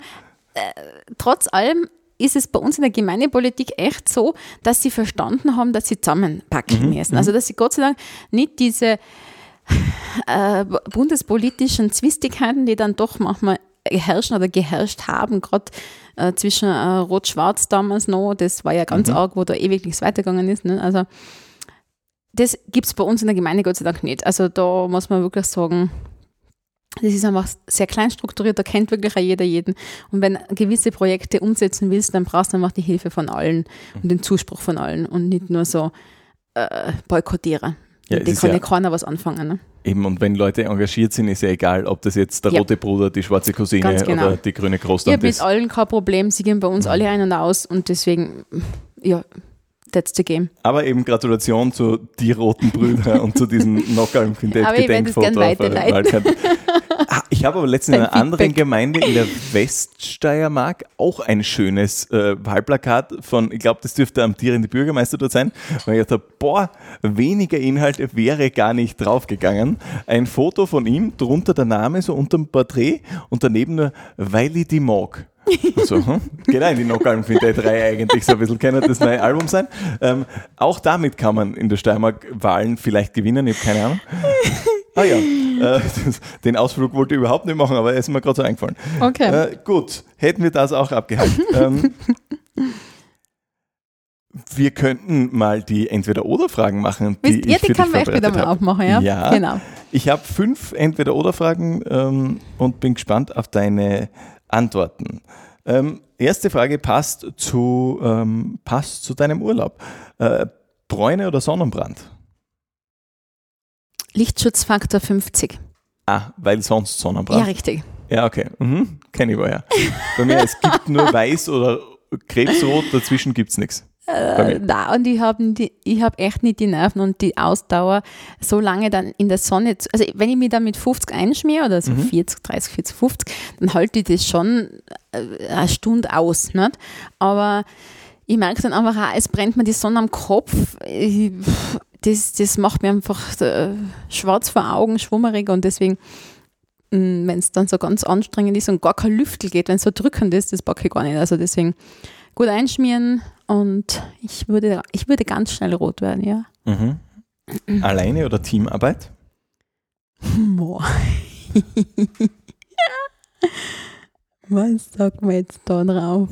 [SPEAKER 2] äh, trotz allem ist es bei uns in der Gemeindepolitik echt so, dass sie verstanden haben, dass sie zusammenpacken
[SPEAKER 1] Mhm,
[SPEAKER 2] müssen. Also dass sie Gott sei Dank nicht diese äh, bundespolitischen Zwistigkeiten, die dann doch manchmal herrschen oder geherrscht haben, gerade äh, zwischen äh, Rot-Schwarz damals noch, das war ja ganz
[SPEAKER 1] Mhm.
[SPEAKER 2] arg, wo da ewig nichts weitergegangen ist. Ne? Also das gibt es bei uns in der Gemeinde Gott sei Dank nicht. Also da muss man wirklich sagen, das ist einfach sehr klein strukturiert, da kennt wirklich jeder jeden. Und wenn du gewisse Projekte umsetzen willst, dann brauchst du einfach die Hilfe von allen und den Zuspruch von allen und nicht nur so äh, Boykottierer.
[SPEAKER 1] Ja, ist
[SPEAKER 2] kann
[SPEAKER 1] ja-
[SPEAKER 2] ja keiner was anfangen. Ne?
[SPEAKER 1] Eben, und wenn Leute engagiert sind, ist ja egal, ob das jetzt der
[SPEAKER 2] Ja.
[SPEAKER 1] rote Bruder, die schwarze Cousine
[SPEAKER 2] genau.
[SPEAKER 1] oder die grüne
[SPEAKER 2] Ich habe
[SPEAKER 1] Großtante
[SPEAKER 2] mit
[SPEAKER 1] ist.
[SPEAKER 2] allen kein Problem, sie gehen bei uns alle ein und aus und deswegen, ja, that's the game.
[SPEAKER 1] Aber eben Gratulation zu die roten Brüder und zu diesem Knockout Quintett
[SPEAKER 2] Aber ich werde es
[SPEAKER 1] Gedenkfoto.
[SPEAKER 2] gern
[SPEAKER 1] auf, äh,
[SPEAKER 2] weiterleiten.
[SPEAKER 1] Ich habe aber letztens in einer anderen. Gemeinde in der Weststeiermark auch ein schönes äh, Wahlplakat von, ich glaube, das dürfte der amtierende Bürgermeister dort sein. Und ich dachte, boah, weniger Inhalt wäre gar nicht draufgegangen. Ein Foto von ihm, drunter der Name, so unterm Porträt und daneben nur, weil ich die mag. So, hm? Geht auch in die Knockout Quintett 3 eigentlich so ein bisschen. Kann das neue Album sein. Ähm, auch damit kann man in der Steiermark Wahlen vielleicht gewinnen, ich habe keine Ahnung. Ah ja, äh, den Ausflug wollte ich überhaupt nicht machen, aber er ist mir gerade so eingefallen.
[SPEAKER 2] Okay.
[SPEAKER 1] Äh, gut, hätten wir das auch abgehakt. ähm, wir könnten mal die Entweder-Oder-Fragen machen, die
[SPEAKER 2] Wisst ihr, die kann man echt wieder mal aufmachen, ja?
[SPEAKER 1] Ja.
[SPEAKER 2] Genau.
[SPEAKER 1] Ich habe fünf Entweder-Oder-Fragen ähm, und bin gespannt auf deine Antworten. Ähm, erste Frage passt zu, ähm, passt zu deinem Urlaub. Äh, Bräune oder Sonnenbrand?
[SPEAKER 2] Lichtschutzfaktor 50.
[SPEAKER 1] Ah, weil sonst Sonnenbrand.
[SPEAKER 2] Ja, richtig.
[SPEAKER 1] Ja, okay. Mhm. Kenne ich woher. Bei mir, es gibt nur weiß oder krebsrot, dazwischen gibt es nichts.
[SPEAKER 2] Äh, na, und ich habe hab echt nicht die Nerven und die Ausdauer, so lange dann in der Sonne, zu, also wenn ich mich dann mit 50 einschmiere oder so
[SPEAKER 1] Mhm.
[SPEAKER 2] 40, 30, 40, 50, dann halte ich das schon äh, eine Stunde aus. Nicht? Aber ich merke dann einfach auch, es brennt mir die Sonne am Kopf. Ich, das, das macht mir einfach äh, schwarz vor Augen, schwummerig und deswegen, wenn es dann so ganz anstrengend ist und gar kein Lüftel geht, wenn es so drückend ist, das packe ich gar nicht. Also deswegen gut einschmieren und ich würde, ich würde ganz schnell rot werden, ja.
[SPEAKER 1] Mhm. Alleine oder Teamarbeit?
[SPEAKER 2] Boah. Was sagt man jetzt da drauf?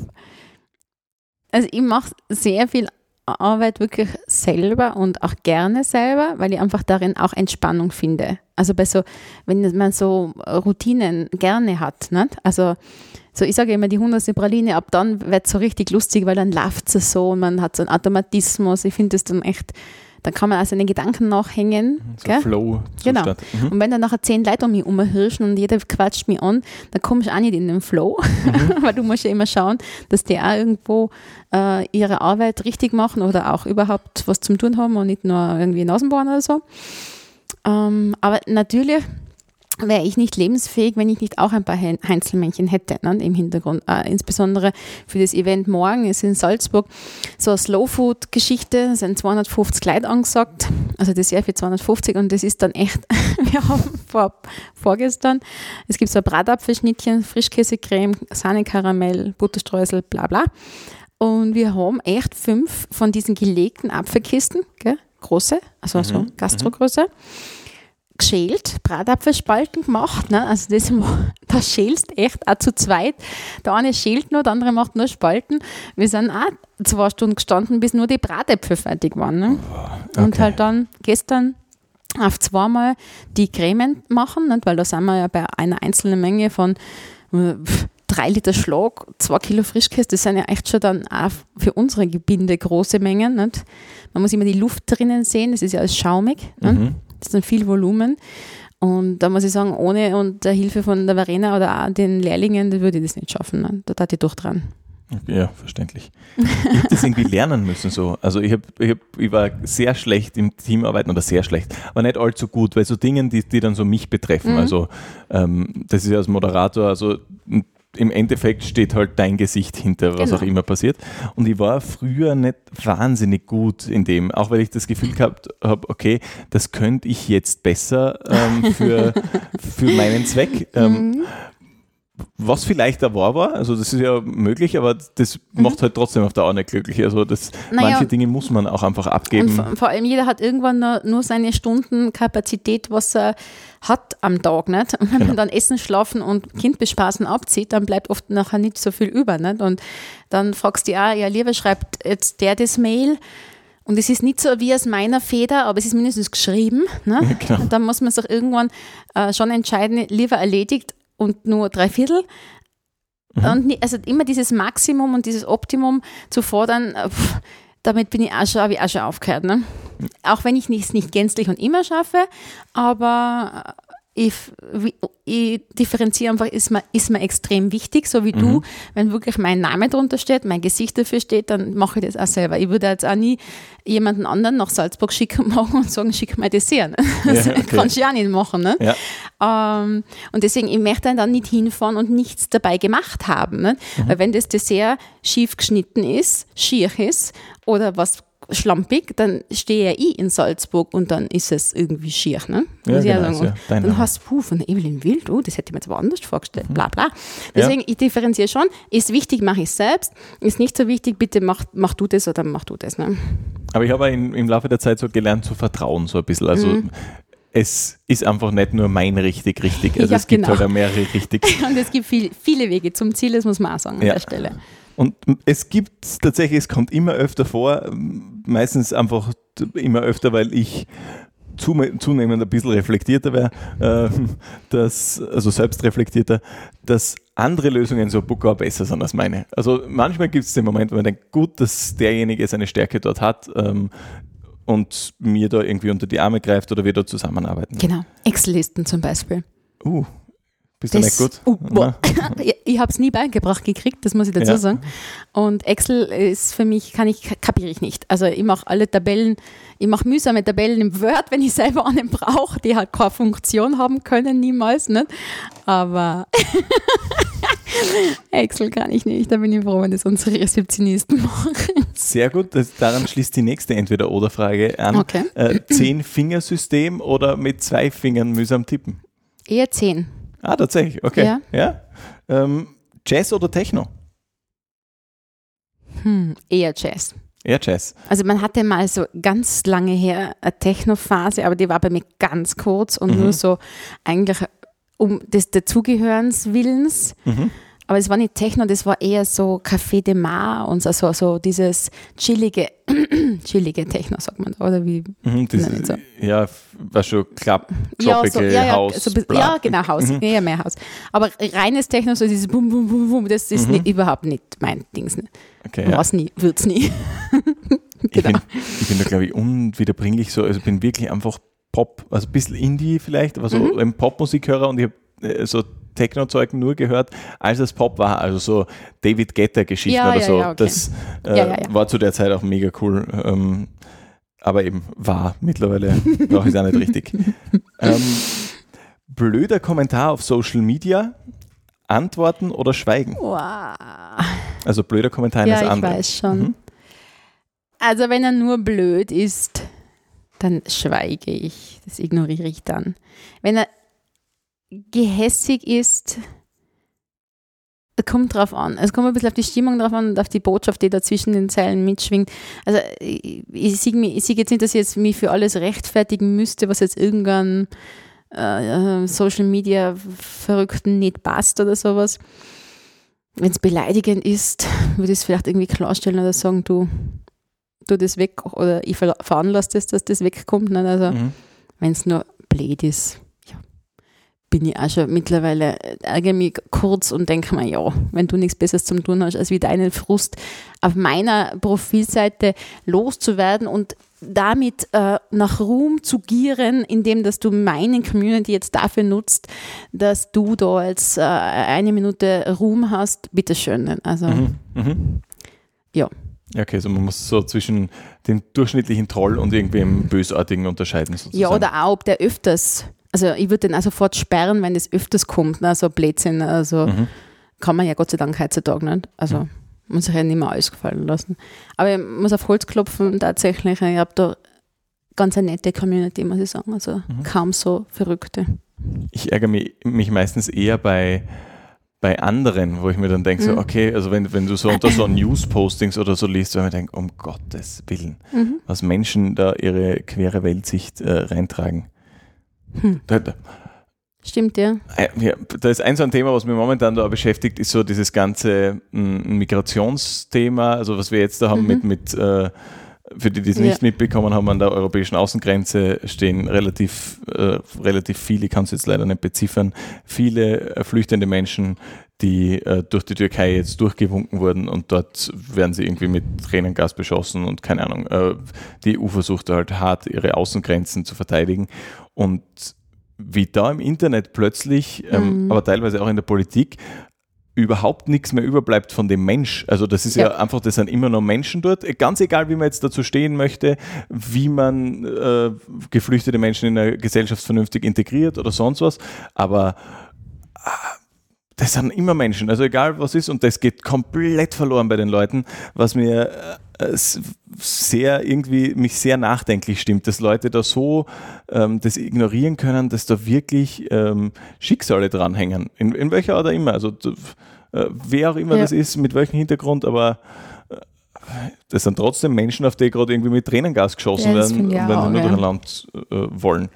[SPEAKER 2] Also ich mache sehr viel Arbeit wirklich selber und auch gerne selber, weil ich einfach darin auch Entspannung finde. Also bei so, wenn man so Routinen gerne hat, nicht? also so ich sage immer die hundertste Praline, ab dann wird es so richtig lustig, weil dann läuft es so und man hat so einen Automatismus. Ich finde das dann echt, dann kann man auch seine Gedanken nachhängen.
[SPEAKER 1] So
[SPEAKER 2] gell?
[SPEAKER 1] Flow-Zustand. Mhm.
[SPEAKER 2] Und wenn dann nachher zehn Leute um mich umhirschen und jeder quatscht mich an, dann kommst du auch nicht in den Flow, weil du musst ja immer schauen, dass die auch irgendwo äh, ihre Arbeit richtig machen oder auch überhaupt was zum tun haben und nicht nur irgendwie Nasenbohren oder so. Ähm, aber natürlich wäre ich nicht lebensfähig, wenn ich nicht auch ein paar Hein- Heinzelmännchen hätte ne, im Hintergrund. Äh, insbesondere für das Event morgen ist in Salzburg so eine Slow-Food-Geschichte, es sind 250 Leute angesagt, also das Jahr für 250 und das ist dann echt, wir haben vor, vorgestern, es gibt so Bratapfelschnittchen, Frischkäsecreme, Sahnekaramell, Butterstreusel, bla bla. Und wir haben echt fünf von diesen gelegten Apfelkisten, gell, große, also so Gastrogröße, geschält, Bratapfelspalten gemacht. Ne? Also das, da schälst echt auch zu zweit. Der eine schält nur, der andere macht nur Spalten. Wir sind auch zwei Stunden gestanden, bis nur die Bratäpfel fertig waren. Ne? Und
[SPEAKER 1] okay.
[SPEAKER 2] halt dann gestern auf zweimal die Cremen machen, nicht? weil da sind wir ja bei einer einzelnen Menge von äh, drei Liter Schlag, zwei Kilo Frischkäse, das sind ja echt schon dann auch für unsere Gebinde große Mengen. Nicht? Man muss immer die Luft drinnen sehen, das ist ja alles schaumig.
[SPEAKER 1] Mhm.
[SPEAKER 2] Das ist dann viel Volumen. Und da muss ich sagen, ohne und der Hilfe von der Verena oder auch den Lehrlingen, da würde ich das nicht schaffen. Ne? Da tat ich durch dran.
[SPEAKER 1] Ja, verständlich. Ich habe das irgendwie lernen müssen so. Also ich, hab, ich, hab, ich war sehr schlecht im Teamarbeiten oder sehr schlecht, aber nicht allzu gut, weil so Dinge, die, die dann so mich betreffen,
[SPEAKER 2] Mhm.
[SPEAKER 1] also ähm, das ist ja als Moderator, also im Endeffekt steht halt dein Gesicht hinter, was
[SPEAKER 2] Genau.
[SPEAKER 1] auch immer passiert. Und ich war früher nicht wahnsinnig gut in dem, auch weil ich das Gefühl gehabt habe, okay, das könnte ich jetzt besser ähm, für, für meinen Zweck. Ähm, was vielleicht da wahr war, also das ist ja möglich, aber das mhm. macht halt trotzdem auf Dauer nicht glücklich. Also das, naja, manche Dinge muss man auch einfach abgeben.
[SPEAKER 2] Und vor, allem jeder hat irgendwann nur, seine Stundenkapazität, was er hat am Tag. Nicht? Und wenn genau. man dann Essen, Schlafen und Kind bespaßen abzieht, dann bleibt oft nachher nicht so viel über. Nicht? Und dann fragst du ja, ja, lieber schreibt jetzt der das Mail. Und es ist nicht so wie aus meiner Feder, aber es ist mindestens geschrieben. Ne? Ja, genau. Und dann muss man sich irgendwann äh, schon entscheiden, lieber erledigt und nur drei Viertel. Mhm. Und also immer dieses Maximum und dieses Optimum zu fordern, pff, damit bin ich auch schon, habe ich auch schon aufgehört. Ne? Auch wenn ich es nicht gänzlich und immer schaffe, aber ich, ich differenziere einfach, ist mir, ist mir extrem wichtig, so wie mhm. du. Wenn wirklich mein Name drunter steht, mein Gesicht dafür steht, dann mache ich das auch selber. Ich würde jetzt auch nie jemanden anderen nach Salzburg schicken machen und sagen, schick mal Dessert. Ne? Das ja, okay. kannst du ja auch nicht machen. Ne? Ja. Ähm, und deswegen, ich möchte dann nicht hinfahren und nichts dabei gemacht haben. Ne? Mhm. Weil wenn das Dessert schief geschnitten ist, schier ist oder was schlampig, dann stehe ja ich in Salzburg und dann ist es irgendwie schier. Ne?
[SPEAKER 1] Ja, genau. Ja,
[SPEAKER 2] dann hast du, puh, von Evelyn Wild, oh, das hätte ich mir jetzt aber anders vorgestellt, bla bla. Deswegen, ja. ich differenziere schon, ist wichtig, mache ich selbst, ist nicht so wichtig, bitte mach, mach du das oder mach du das. Ne?
[SPEAKER 1] Aber ich habe in, im Laufe der Zeit so gelernt zu vertrauen, so ein bisschen. Also mhm es ist einfach nicht nur mein richtig richtig. Also ja, es gibt genau. halt auch mehrere richtig.
[SPEAKER 2] Und es gibt viel, viele Wege zum Ziel, das muss man auch sagen an ja. der Stelle.
[SPEAKER 1] Und es gibt tatsächlich, es kommt immer öfter vor, meistens einfach immer öfter, weil ich zunehmend ein bisschen reflektierter wäre, äh, dass, also selbstreflektierter, dass andere Lösungen so Booker besser sind als meine. Also manchmal gibt es den Moment, wo man denkt, gut, dass derjenige seine Stärke dort hat ähm, und mir da irgendwie unter die Arme greift oder wir da zusammenarbeiten.
[SPEAKER 2] Genau, Excel-Listen zum Beispiel.
[SPEAKER 1] Uh, bist du nicht gut? Uh,
[SPEAKER 2] ich habe es nie beigebracht gekriegt, das muss ich dazu ja. sagen. Und Excel ist für mich, kann ich, kapiere ich nicht. Also ich mache alle Tabellen, ich mache mühsame Tabellen im Word, wenn ich selber einen brauche, die halt keine Funktion haben können, niemals. Nicht? Aber Excel kann ich nicht. Da bin ich froh, wenn das unsere Rezeptionisten machen.
[SPEAKER 1] Sehr gut. Das, daran schließt die nächste Entweder-Oder-Frage an.
[SPEAKER 2] Okay.
[SPEAKER 1] Äh, Zehn-Fingersystem oder mit zwei Fingern mühsam tippen?
[SPEAKER 2] Eher zehn.
[SPEAKER 1] Ah, tatsächlich, okay. Ja. ja? Ähm, Jazz oder Techno?
[SPEAKER 2] Hm, eher Jazz.
[SPEAKER 1] Eher Jazz.
[SPEAKER 2] Also man hatte mal so ganz lange her eine Techno-Phase, aber die war bei mir ganz kurz und mhm. nur so eigentlich um des Dazugehörens Willens. Mhm. Aber es war nicht Techno, das war eher so Café de Mar und so, so, so dieses chillige, chillige Techno, sagt man da, oder wie?
[SPEAKER 1] Mhm, das, so. Ja, war schon klapp, ja, so, ja, ja, Haus.
[SPEAKER 2] So, ja, genau, Haus, mhm. ja, mehr Haus. Aber reines Techno, so dieses Bum, Bum, Bum, Bum, das ist mhm. nicht, überhaupt nicht mein Dings. Ne? Okay, ja. Was nie, wird's nie.
[SPEAKER 1] genau. Ich bin, ich bin da, glaube ich, unwiederbringlich so, also bin wirklich einfach Pop, also ein bisschen Indie vielleicht, aber so mhm. Popmusikhörer und ich habe äh, so Techno-Zeug nur gehört, als es Pop war, also so David Guetta-Geschichten ja, oder ja, so. Ja, okay. Das äh, war zu der Zeit auch mega cool. Ähm, aber eben war mittlerweile brauche ich es auch nicht richtig. Ähm, blöder Kommentar auf Social Media, antworten oder schweigen?
[SPEAKER 2] Wow.
[SPEAKER 1] Also blöder Kommentar
[SPEAKER 2] ja,
[SPEAKER 1] eines anderen.
[SPEAKER 2] ich weiß schon. Mhm. Also wenn er nur blöd ist, dann schweige ich. Das ignoriere ich dann. Wenn er gehässig ist, kommt drauf an. Es kommt ein bisschen auf die Stimmung drauf an und auf die Botschaft, die da zwischen den Zeilen mitschwingt. Also ich, ich sehe seh jetzt nicht, dass ich jetzt mich für alles rechtfertigen müsste, was jetzt irgendein äh, Social Media Verrückten nicht passt oder sowas. Wenn es beleidigend ist, würde ich es vielleicht irgendwie klarstellen oder sagen, du, du das weg oder ich veranlasse das, dass das wegkommt. Nicht? Also mhm. wenn es nur blöd ist bin ich auch schon mittlerweile, äh, ärgere mich kurz und denke mir, ja, wenn du nichts Besseres zum tun hast, als wie deinen Frust auf meiner Profilseite loszuwerden und damit äh, nach Ruhm zu gieren, indem dass du meine Community jetzt dafür nutzt, dass du da jetzt äh, eine Minute Ruhm hast, bitteschön. Also, mhm. Mhm. ja.
[SPEAKER 1] Okay, also man muss so zwischen dem durchschnittlichen Troll und irgendwem Bösartigen unterscheiden. Sozusagen.
[SPEAKER 2] Ja, oder auch, ob der öfters also ich würde den auch sofort sperren, wenn das öfters kommt, ne? so Blödsinn, also mhm. kann man ja Gott sei Dank heutzutage nicht. Also mhm. muss sich ja nicht mehr alles gefallen lassen. Aber ich muss auf Holz klopfen, tatsächlich, ich habe da ganz eine nette Community, muss ich sagen, also mhm. kaum so Verrückte.
[SPEAKER 1] Ich ärgere mich, mich meistens eher bei bei anderen, wo ich mir dann denke, mhm. so, okay, also wenn, wenn du so unter so News-Postings oder so liest, ich mir denke, um Gottes Willen, mhm. was Menschen da ihre quere Weltsicht äh, reintragen.
[SPEAKER 2] Hm. Da, da, Stimmt, ja.
[SPEAKER 1] Äh, ja. Da ist ein so ein Thema, was mich momentan da beschäftigt, ist so dieses ganze m, mm, Migrationsthema, also was wir jetzt da haben mhm. mit, mit äh, für die, die es nicht ja. mitbekommen haben, an der europäischen Außengrenze stehen relativ, äh, relativ viele, ich kann es jetzt leider nicht beziffern, viele äh, flüchtende Menschen, die äh, durch die Türkei jetzt durchgewunken wurden und dort werden sie irgendwie mit Tränengas beschossen und keine Ahnung. Äh, die EU versucht halt hart ihre Außengrenzen zu verteidigen und wie da im Internet plötzlich, ähm, mhm. aber teilweise auch in der Politik, überhaupt nichts mehr überbleibt von dem Mensch. Also das ist ja, ja einfach, das sind immer noch Menschen dort. Ganz egal, wie man jetzt dazu stehen möchte, wie man äh, geflüchtete Menschen in der Gesellschaft vernünftig integriert oder sonst was. Aber das sind immer Menschen, also egal was ist, und das geht komplett verloren bei den Leuten, was mir äh, sehr irgendwie mich sehr nachdenklich stimmt, dass Leute da so ähm, das ignorieren können, dass da wirklich ähm, Schicksale dranhängen, in, in welcher Art auch immer, also äh, wer auch immer ja. das ist, mit welchem Hintergrund, aber äh, das sind trotzdem Menschen, auf die gerade irgendwie mit Tränengas geschossen ja, werden, wenn sie nur durch ein Land äh, wollen.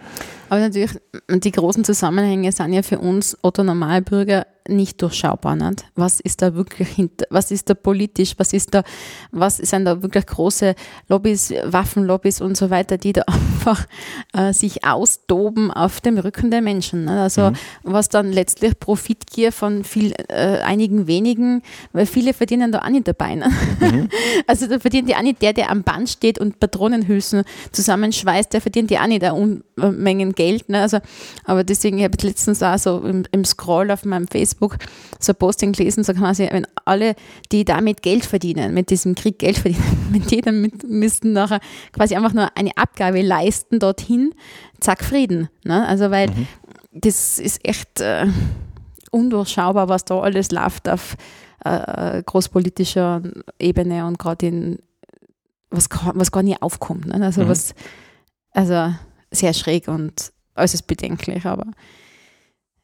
[SPEAKER 2] Aber natürlich, die großen Zusammenhänge sind ja für uns Otto Normalbürger nicht durchschaubar. Nicht? Was ist da wirklich hinter, was ist da politisch, was ist da, was sind da wirklich große Lobbys, Waffenlobbys und so weiter, die da einfach äh, sich austoben auf dem Rücken der Menschen. Nicht? Also mhm. was dann letztlich Profitgier von viel, äh, einigen wenigen, weil viele verdienen da auch nicht dabei. Mhm. Also da verdient ja auch nicht der, der am Band steht und Patronenhülsen zusammenschweißt, der verdient ja auch nicht Unmengen Geld. Ne? Also, aber deswegen, ich habe letztens auch so im, im Scroll auf meinem Facebook so ein Posting gelesen, so quasi, wenn alle, die damit Geld verdienen, mit diesem Krieg Geld verdienen, die dann müssten nachher quasi einfach nur eine Abgabe leisten dorthin, zack, Frieden. Ne? Also, weil mhm. das ist echt äh, undurchschaubar, was da alles läuft auf äh, großpolitischer Ebene und gerade in was, was gar nicht aufkommt. Ne? Also mhm. was, also sehr schräg und äußerst bedenklich, aber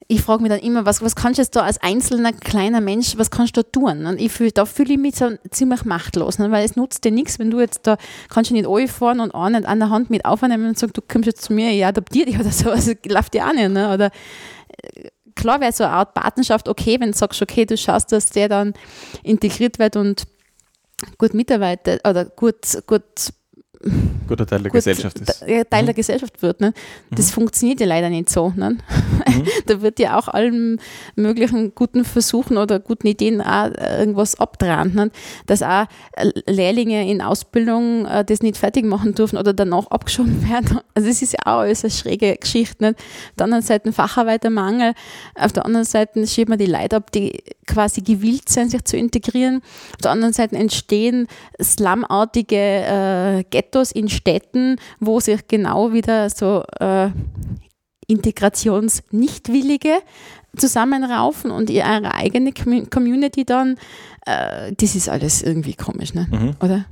[SPEAKER 2] ich frage mich dann immer, was, was kannst du jetzt da als einzelner kleiner Mensch, was kannst du da tun? Und ich fühl, da fühle ich mich so ziemlich machtlos, ne? weil es nutzt dir nichts, wenn du jetzt da, kannst du nicht fahren und einen an der Hand mit aufnehmen und sagen, du kommst jetzt zu mir, ich adoptiere dich oder so, also läuft dir auch nicht. Ne? Oder äh, klar wäre so eine Art Patenschaft okay, wenn du sagst, okay, du schaust, dass der dann integriert wird und gut mitarbeitet oder gut, gut
[SPEAKER 1] guter Teil der gut, Gesellschaft ist.
[SPEAKER 2] Teil mhm. der Gesellschaft wird. Ne? Das mhm. funktioniert ja leider nicht so. Ne? Mhm. da wird ja auch allen möglichen guten Versuchen oder guten Ideen auch irgendwas abdrehen. Ne? Dass auch Lehrlinge in Ausbildung äh, das nicht fertig machen dürfen oder danach abgeschoben werden. Also das ist ja auch alles eine schräge Geschichte. Nicht? Auf der anderen Seite Facharbeitermangel, auf der anderen Seite schiebt man die Leute ab, die quasi gewillt sind, sich zu integrieren. Auf der anderen Seite entstehen slumartige äh, Ghettos in Städten, wo sich genau wieder so äh, Integrationsnichtwillige zusammenraufen und ihre eigene Community dann, äh, das ist alles irgendwie komisch, ne? Mhm. oder?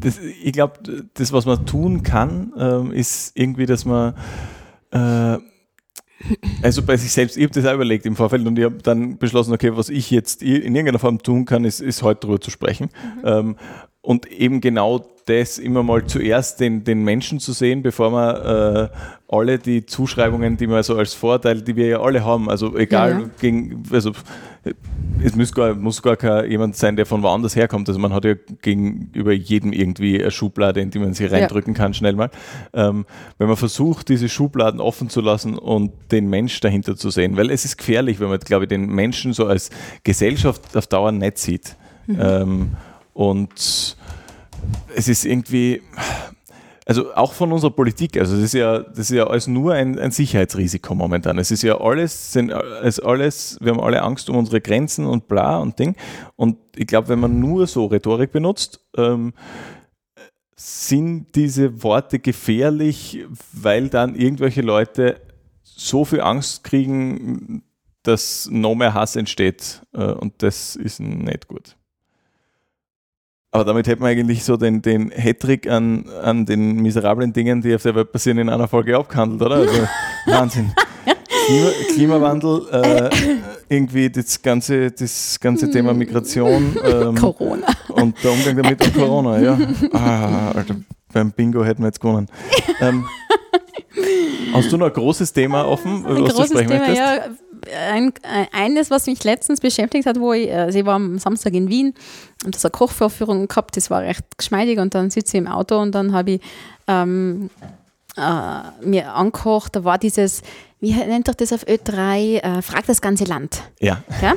[SPEAKER 1] Das, ich glaube, das, was man tun kann, äh, ist irgendwie, dass man äh, also bei sich selbst, ich habe das auch überlegt im Vorfeld und ich habe dann beschlossen, okay, was ich jetzt in irgendeiner Form tun kann, ist, ist heute darüber zu sprechen. Mhm. Ähm, und eben genau das immer mal zuerst den, den Menschen zu sehen, bevor man äh, alle die Zuschreibungen, die man so als Vorteil, die wir ja alle haben, also egal ja, ja. gegen, also es muss gar, muss gar kein jemand sein, der von woanders herkommt. Also man hat ja gegenüber jedem irgendwie eine Schublade, in die man sich reindrücken ja. kann, schnell mal. Ähm, wenn man versucht, diese Schubladen offen zu lassen und den Mensch dahinter zu sehen, weil es ist gefährlich, wenn man, glaube ich, den Menschen so als Gesellschaft auf Dauer nicht sieht. Mhm. Ähm, und es ist irgendwie, also auch von unserer Politik, also das ist ja, das ist ja alles nur ein, ein Sicherheitsrisiko momentan. Es ist ja alles, sind, es alles, wir haben alle Angst um unsere Grenzen und bla und Ding. Und ich glaube, wenn man nur so Rhetorik benutzt, ähm, sind diese Worte gefährlich, weil dann irgendwelche Leute so viel Angst kriegen, dass noch mehr Hass entsteht. Äh, und das ist nicht gut. Aber damit hätten wir eigentlich so den, den Hattrick an, an den miserablen Dingen, die auf der Welt passieren, in einer Folge abgehandelt, oder? Also Wahnsinn. Klima, Klimawandel, äh, irgendwie das ganze, das ganze Thema Migration ähm,
[SPEAKER 2] Corona.
[SPEAKER 1] und der Umgang damit und Corona, ja. Ah, Alter, beim Bingo hätten wir jetzt gewonnen. Ähm, hast du noch ein großes Thema offen,
[SPEAKER 2] Ein
[SPEAKER 1] was du sprechen
[SPEAKER 2] Thema,
[SPEAKER 1] möchtest?
[SPEAKER 2] ja. Ein, ein, eines, was mich letztens beschäftigt hat, wo ich, also ich war am Samstag in Wien und das eine Kochvorführung gehabt, das war recht geschmeidig und dann sitze ich im Auto und dann habe ich ähm, äh, mir angekocht, da war dieses, wie nennt doch das auf Ö3, äh, Frag das ganze Land.
[SPEAKER 1] Ja.
[SPEAKER 2] Ja?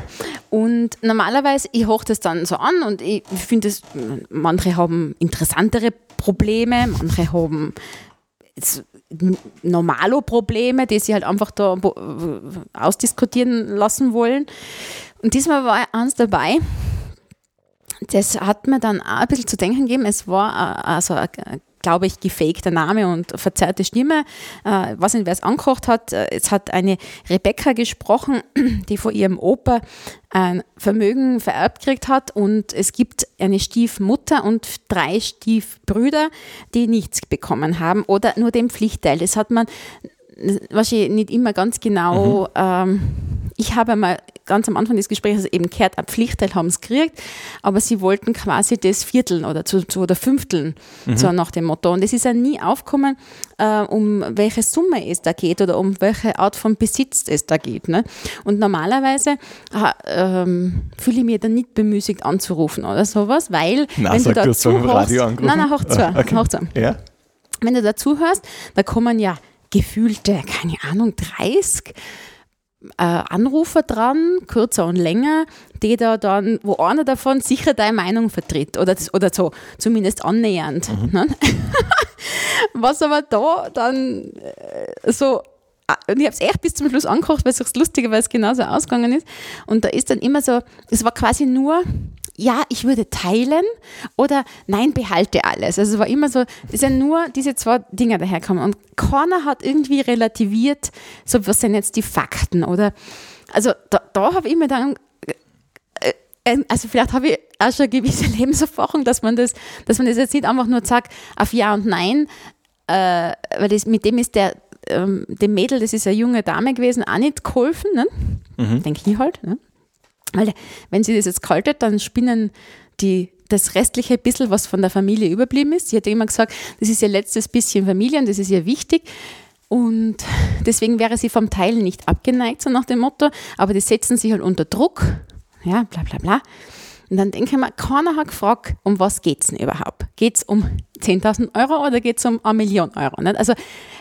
[SPEAKER 2] Und normalerweise, ich hoche das dann so an und ich finde es, manche haben interessantere Probleme, manche haben jetzt normalo Probleme, die sie halt einfach da ausdiskutieren lassen wollen. Und diesmal war eins dabei, das hat mir dann auch ein bisschen zu denken gegeben. Es war äh, also, ein, äh, glaube ich, gefakter Name und verzerrte Stimme. Äh, weiß nicht, wer es angekocht hat. Äh, Es hat eine Rebecca gesprochen, die von ihrem Opa ein Vermögen vererbt gekriegt hat und es gibt eine Stiefmutter und drei Stiefbrüder, die nichts bekommen haben oder nur den Pflichtteil. Das hat man wahrscheinlich nicht immer ganz genau. Ähm, ich habe mal ganz am Anfang des Gesprächs eben gehört, ein Pflichtteil haben sie gekriegt, aber sie wollten quasi das Vierteln oder zu, zu oder Fünfteln, so nach dem Motto. Und es ist ja nie aufgekommen, äh, um welche Summe es da geht oder um welche Art von Besitz es da geht. Ne? Und normalerweise ha, ähm, fühle ich mich dann nicht bemüßigt anzurufen oder sowas, weil
[SPEAKER 1] Na,
[SPEAKER 2] wenn du da zuhörst,
[SPEAKER 1] Radio angerufen.
[SPEAKER 2] nein, nein, hoch zu,
[SPEAKER 1] okay.
[SPEAKER 2] hoch zu
[SPEAKER 1] Ja.
[SPEAKER 2] wenn du dazu hörst, da kommen ja gefühlte, keine Ahnung, 30 äh, Anrufer dran, kürzer und länger, die da dann, wo einer davon sicher deine Meinung vertritt oder, oder so, zumindest annähernd. Ne? Was aber da dann äh, so ah, und ich habe es echt bis zum Schluss angekocht, weil es lustigerweise genauso ausgegangen ist. Und da ist dann immer so, es war quasi nur, ja, ich würde teilen oder nein, behalte alles. Also es war immer so, es sind nur diese zwei Dinge daherkommen. Und keiner hat irgendwie relativiert, so was sind jetzt die Fakten oder, also da, da habe ich mir dann äh, also vielleicht habe ich auch schon eine gewisse Lebenserfahrung, dass man das, dass man das jetzt nicht einfach nur sagt auf Ja und Nein, äh, weil das, mit dem ist der, ähm, dem Mädel, das ist eine junge Dame gewesen, auch nicht geholfen, ne? denke ich halt. Ne? Weil wenn sie das jetzt kaltet, dann spinnen die das restliche bisschen, was von der Familie überblieben ist. Sie hat immer gesagt, das ist ihr letztes bisschen Familie und das ist ihr wichtig. Und deswegen wäre sie vom Teilen nicht abgeneigt, so nach dem Motto, aber die setzen sich halt unter Druck. Ja, bla bla bla. Und dann denke ich mir, keiner hat gefragt, um was geht es denn überhaupt? Geht es um 10.000 Euro oder geht es um eine Million Euro? Nicht? Also,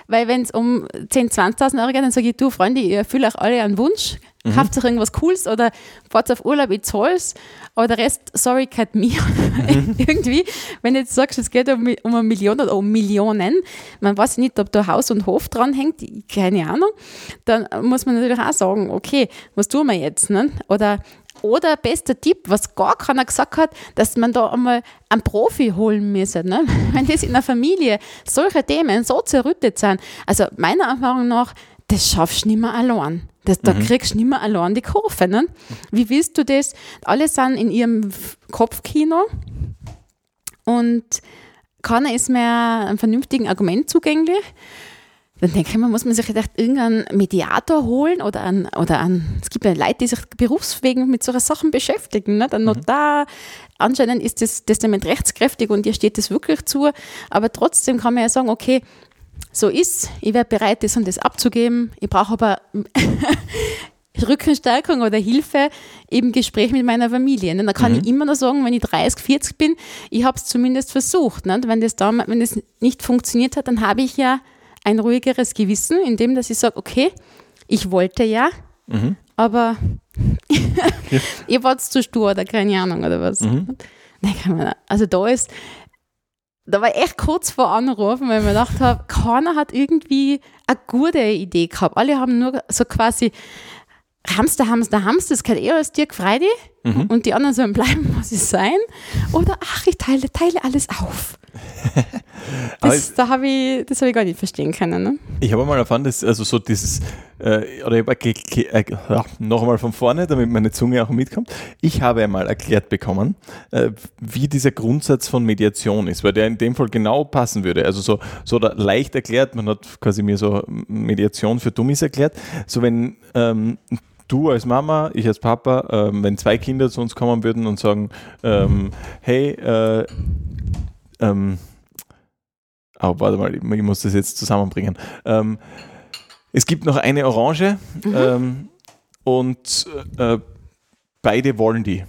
[SPEAKER 2] weil wenn es um 10.000, 20.000 Euro geht, dann sage ich, du Freunde, ihr erfüllt euch alle einen Wunsch, kauft euch irgendwas Cooles oder fahrt auf Urlaub, ich zahl's, aber der Rest, sorry, gehört mir. Irgendwie, wenn du jetzt sagst, es geht um, um eine Million oder um Millionen, man weiß nicht, ob da Haus und Hof dranhängt, keine Ahnung, dann muss man natürlich auch sagen, okay, was tun wir jetzt? Ne? Oder oder bester Tipp, was gar keiner gesagt hat, dass man da einmal einen Profi holen müsse. Ne? Wenn das in der Familie solche Themen so zerrüttet sind, also meiner Erfahrung nach, das schaffst du nicht mehr allein. Das, da kriegst du nicht mehr allein die Kurve. Ne? Wie willst du das? Alle sind in ihrem Kopfkino und keiner ist mehr einem vernünftigen Argument zugänglich. Dann denke ich mir, muss man sich vielleicht irgendeinen Mediator holen oder einen, oder einen, es gibt ja Leute, die sich berufswegen mit solchen Sachen beschäftigen. Ne? Ein Notar, anscheinend ist das Testament rechtskräftig und ihr steht das wirklich zu, aber trotzdem kann man ja sagen, okay, so ist, ich wäre bereit, das und das abzugeben, ich brauche aber Rückenstärkung oder Hilfe im Gespräch mit meiner Familie. Ne? Da kann ich immer noch sagen, wenn ich 30, 40 bin, ich habe es zumindest versucht. Ne? Wenn, das damals, wenn das nicht funktioniert hat, dann habe ich ja ein ruhigeres Gewissen, indem dass ich sage, okay, ich wollte ja, aber ihr wart zu stur oder keine Ahnung oder was. Kann man- Also da ist, da war ich echt kurz vor Anrufen, weil ich mir gedacht habe, keiner hat irgendwie eine gute Idee gehabt. Alle haben nur so quasi Hamster, Hamster, Hamster, das gehört eher als Dirk Freidi und die anderen sollen bleiben, was sie sein. Oder ach, ich teile, teile alles auf. Das, da habe ich, das habe ich gar nicht verstehen können. Ne?
[SPEAKER 1] Ich habe mal erfahren, dass also so dieses, äh, oder ich äh, noch einmal von vorne, damit meine Zunge auch mitkommt. Ich habe einmal erklärt bekommen, äh, wie dieser Grundsatz von Mediation ist, weil der in dem Fall genau passen würde. Also so, so leicht erklärt, man hat quasi mir so Mediation für Dummies erklärt. So wenn ähm, du als Mama, ich als Papa, ähm, wenn zwei Kinder zu uns kommen würden und sagen, ähm, hey, äh, ähm, oh, warte mal, ich muss das jetzt zusammenbringen. Ähm, es gibt noch eine Orange
[SPEAKER 2] Mhm.
[SPEAKER 1] ähm, und äh, beide wollen die.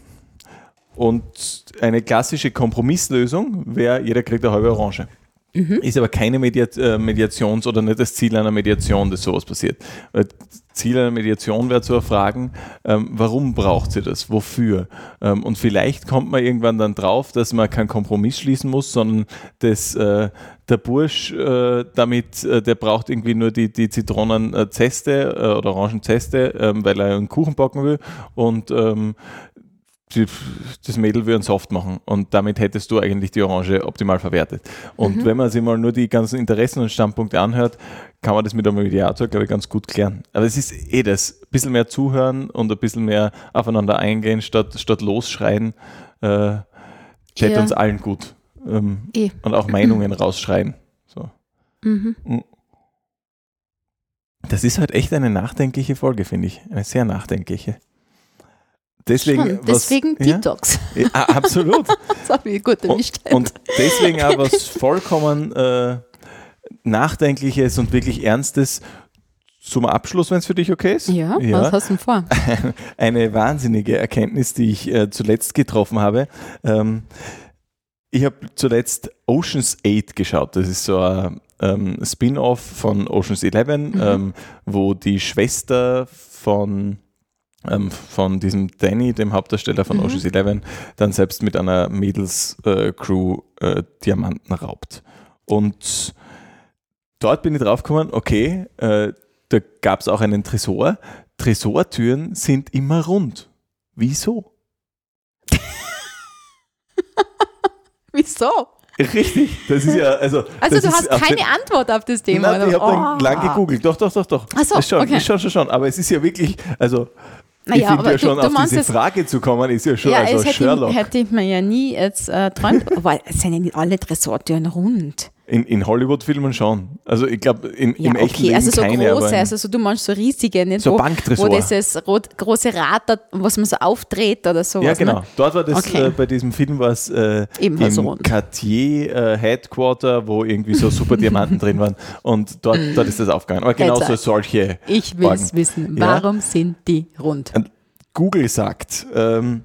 [SPEAKER 1] Und eine klassische Kompromisslösung wäre, jeder kriegt eine halbe Orange.
[SPEAKER 2] Mhm.
[SPEAKER 1] Ist aber keine äh, Mediations- oder nicht das Ziel einer Mediation, dass sowas passiert. Weil Ziel einer Mediation wäre zu erfragen, ähm, warum braucht sie das, wofür? Ähm, und vielleicht kommt man irgendwann dann drauf, dass man keinen Kompromiss schließen muss, sondern dass äh, der Bursch äh, damit, äh, der braucht irgendwie nur die, die Zitronenzeste äh, oder Orangenzeste, ähm, weil er einen Kuchen backen will und die, das Mädel will einen Soft machen und damit hättest du eigentlich die Orange optimal verwertet. Und wenn man sich mal nur die ganzen Interessen und Standpunkte anhört, kann man das mit einem Mediator, glaube ich, ganz gut klären. Aber es ist eh das, ein bisschen mehr zuhören und ein bisschen mehr aufeinander eingehen, statt, statt losschreien, äh, täte
[SPEAKER 2] Ja.
[SPEAKER 1] uns allen gut. Ähm,
[SPEAKER 2] Eh.
[SPEAKER 1] und auch Meinungen rausschreien. So.
[SPEAKER 2] Mhm.
[SPEAKER 1] Das ist halt echt eine nachdenkliche Folge, finde ich. Eine sehr nachdenkliche. Deswegen, was-
[SPEAKER 2] deswegen
[SPEAKER 1] ja?
[SPEAKER 2] Detox.
[SPEAKER 1] Ja, absolut.
[SPEAKER 2] Das habe ich gut.
[SPEAKER 1] Und, und deswegen auch was vollkommen äh, Nachdenkliches und wirklich Ernstes zum Abschluss, wenn es für dich okay ist.
[SPEAKER 2] ja, was hast du denn vor?
[SPEAKER 1] Eine wahnsinnige Erkenntnis, die ich äh, zuletzt getroffen habe. Ähm, ich habe zuletzt Oceans 8 geschaut. Das ist so ein ähm, Spin-off von Oceans 11, ähm, wo die Schwester von ähm, von diesem Danny, dem Hauptdarsteller von
[SPEAKER 2] Mhm.
[SPEAKER 1] Ocean's Eleven, dann selbst mit einer Mädels-Crew äh, Diamanten raubt. Und dort bin ich draufgekommen, okay, äh, da gab es auch einen Tresor. Tresortüren sind immer rund. Wieso?
[SPEAKER 2] Wieso?
[SPEAKER 1] Richtig, das ist ja, also.
[SPEAKER 2] Also
[SPEAKER 1] das
[SPEAKER 2] du hast keine
[SPEAKER 1] den-
[SPEAKER 2] Antwort auf das Thema.
[SPEAKER 1] Nein, ich habe dann
[SPEAKER 2] Oh.
[SPEAKER 1] lang gegoogelt. Doch, doch, doch, doch.
[SPEAKER 2] Ach so,
[SPEAKER 1] ist schon,
[SPEAKER 2] okay.
[SPEAKER 1] schon, schon, schon. Aber es ist ja wirklich, also ich
[SPEAKER 2] Naja,
[SPEAKER 1] finde
[SPEAKER 2] aber
[SPEAKER 1] ja schon,
[SPEAKER 2] du, du
[SPEAKER 1] auf diese
[SPEAKER 2] es,
[SPEAKER 1] Frage zu kommen, ist ja schon
[SPEAKER 2] ja,
[SPEAKER 1] also
[SPEAKER 2] es hätte,
[SPEAKER 1] Sherlock.
[SPEAKER 2] hätte ich mir ja nie jetzt äh, träumt. Aber es sind ja nicht alle Tresortüren rund.
[SPEAKER 1] In, in Hollywood-Filmen schon. Also ich glaube, in,
[SPEAKER 2] Ja,
[SPEAKER 1] im echten
[SPEAKER 2] okay,
[SPEAKER 1] Leben
[SPEAKER 2] also so
[SPEAKER 1] keine,
[SPEAKER 2] große, also so, du meinst so riesige, nicht?
[SPEAKER 1] So
[SPEAKER 2] wo,
[SPEAKER 1] Banktresor.
[SPEAKER 2] wo dieses rot, große Rad, was man so aufdreht oder sowas.
[SPEAKER 1] ja, genau.
[SPEAKER 2] Ne?
[SPEAKER 1] Dort war das,
[SPEAKER 2] Okay.
[SPEAKER 1] äh, bei diesem Film war es äh, im
[SPEAKER 2] rund.
[SPEAKER 1] Cartier äh, Headquarter, wo irgendwie so super Diamanten drin waren. Und dort, dort ist das aufgegangen. Aber genauso
[SPEAKER 2] Jetzt, äh,
[SPEAKER 1] solche
[SPEAKER 2] Ich will es wissen.
[SPEAKER 1] Ja.
[SPEAKER 2] Warum sind die rund?
[SPEAKER 1] Google sagt, ähm,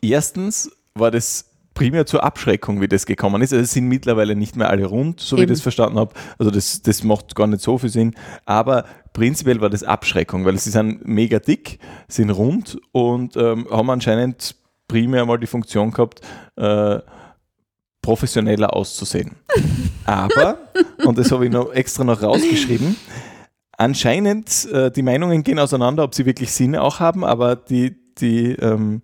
[SPEAKER 1] erstens war das primär zur Abschreckung, wie das gekommen ist. Also es sind mittlerweile nicht mehr alle rund, so wie ich
[SPEAKER 2] Eben.
[SPEAKER 1] das verstanden habe. Also das, das macht gar nicht so viel Sinn. Aber prinzipiell war das Abschreckung, weil sie sind mega dick, sind rund und ähm, haben anscheinend primär mal die Funktion gehabt, äh, professioneller auszusehen. Aber, und das habe ich noch extra noch rausgeschrieben, anscheinend, äh, die Meinungen gehen auseinander, ob sie wirklich Sinn auch haben, aber die, die ähm,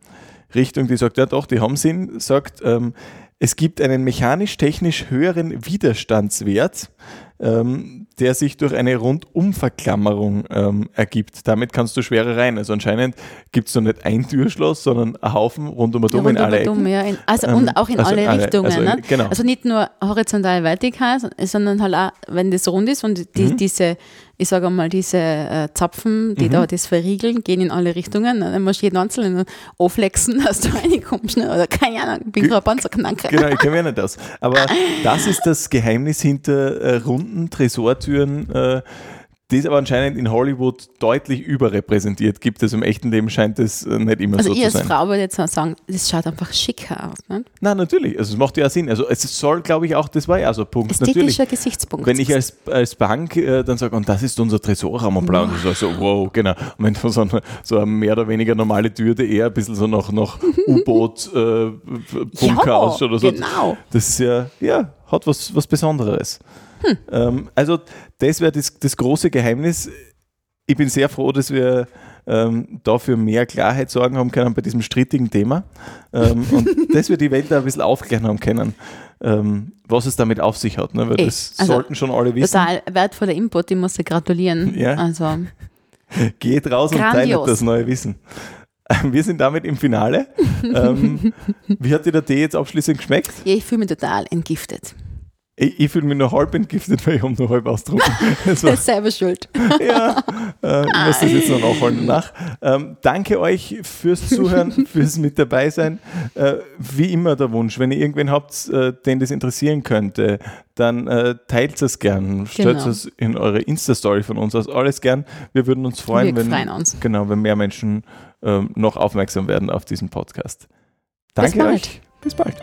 [SPEAKER 1] Richtung, die sagt, ja doch, die haben Sinn, sagt, ähm, es gibt einen mechanisch-technisch höheren Widerstandswert, ähm, der sich durch eine Rundumverklammerung ähm, ergibt. Damit kannst du schwerer rein. Also anscheinend gibt es noch nicht ein Türschloss, sondern einen Haufen rundum und um in alle Ecken.
[SPEAKER 2] ja, in, also,
[SPEAKER 1] Ähm,
[SPEAKER 2] und auch in
[SPEAKER 1] also
[SPEAKER 2] alle
[SPEAKER 1] alle-
[SPEAKER 2] Richtungen.
[SPEAKER 1] also,
[SPEAKER 2] ne?
[SPEAKER 1] genau.
[SPEAKER 2] also nicht nur horizontal vertikal, sondern halt auch, wenn das rund ist und die,
[SPEAKER 1] Mhm.
[SPEAKER 2] diese, ich sage mal, diese äh, Zapfen, die
[SPEAKER 1] Mhm.
[SPEAKER 2] da das verriegeln, gehen in alle Richtungen. Dann musst du jeden einzelnen anflexen, dass du reinkommst. Ne? Oder keine Ahnung, bin
[SPEAKER 1] Ge-
[SPEAKER 2] gerade Panzerknacker.
[SPEAKER 1] Genau, ich kenne mich nicht aus. Aber das ist das Geheimnis hinter äh, runden Tresortüren, äh, die es aber anscheinend in Hollywood deutlich überrepräsentiert gibt. Also im echten Leben scheint es äh, nicht immer
[SPEAKER 2] Also
[SPEAKER 1] so
[SPEAKER 2] ich
[SPEAKER 1] zu
[SPEAKER 2] als
[SPEAKER 1] sein.
[SPEAKER 2] Frau würde jetzt mal sagen, das schaut einfach schicker aus. Ne?
[SPEAKER 1] Nein, natürlich. Also es macht ja Sinn. Also es soll, glaube ich, auch, das war ja so ein Punkt. Natürlich.
[SPEAKER 2] Ästhetischer Gesichtspunkt.
[SPEAKER 1] Wenn ich als, als Bank äh, dann sage, und das ist unser Tresorraum und bla, und ich so, wow, genau. Und wenn du so eine, so eine mehr oder weniger normale Tür, die eher ein bisschen so nach, nach U-Boot-Bunker
[SPEAKER 2] Ja,
[SPEAKER 1] ausschaut oder so.
[SPEAKER 2] genau.
[SPEAKER 1] Das ist ja, ja, hat was, was Besonderes. Ähm, also, das wäre das, das große Geheimnis. Ich bin sehr froh, dass wir ähm, dafür mehr Klarheit sorgen haben können bei diesem strittigen Thema. Ähm, und dass wir die Welt da ein bisschen aufklären haben können, ähm, was es damit auf sich hat. Ne? Weil
[SPEAKER 2] Eh,
[SPEAKER 1] das
[SPEAKER 2] also
[SPEAKER 1] sollten schon alle wissen.
[SPEAKER 2] Total wertvoller Input, ich muss dir gratulieren.
[SPEAKER 1] Ja.
[SPEAKER 2] Also,
[SPEAKER 1] Geht raus und teilt
[SPEAKER 2] Grandios.
[SPEAKER 1] das neue Wissen. Wir sind damit im Finale. ähm, wie hat dir der Tee jetzt abschließend geschmeckt?
[SPEAKER 2] ja, ich fühle mich total entgiftet.
[SPEAKER 1] Ich, ich fühle mich noch halb entgiftet, weil ich habe noch halb ausgetrunken. Das
[SPEAKER 2] war, selber schuld.
[SPEAKER 1] ja, äh, ich muss das jetzt noch nachholen nach. Ähm, danke euch fürs Zuhören, fürs mit dabei sein. Äh, wie immer der Wunsch, wenn ihr irgendwen habt, äh, den das interessieren könnte, dann äh, teilt es gern, stellt genau. es in eure Insta-Story von uns aus, alles gern. Wir würden uns freuen,
[SPEAKER 2] Wir
[SPEAKER 1] wenn,
[SPEAKER 2] uns.
[SPEAKER 1] Genau, wenn mehr Menschen ähm, noch aufmerksam werden auf diesen Podcast. Danke Bis euch. Bis bald.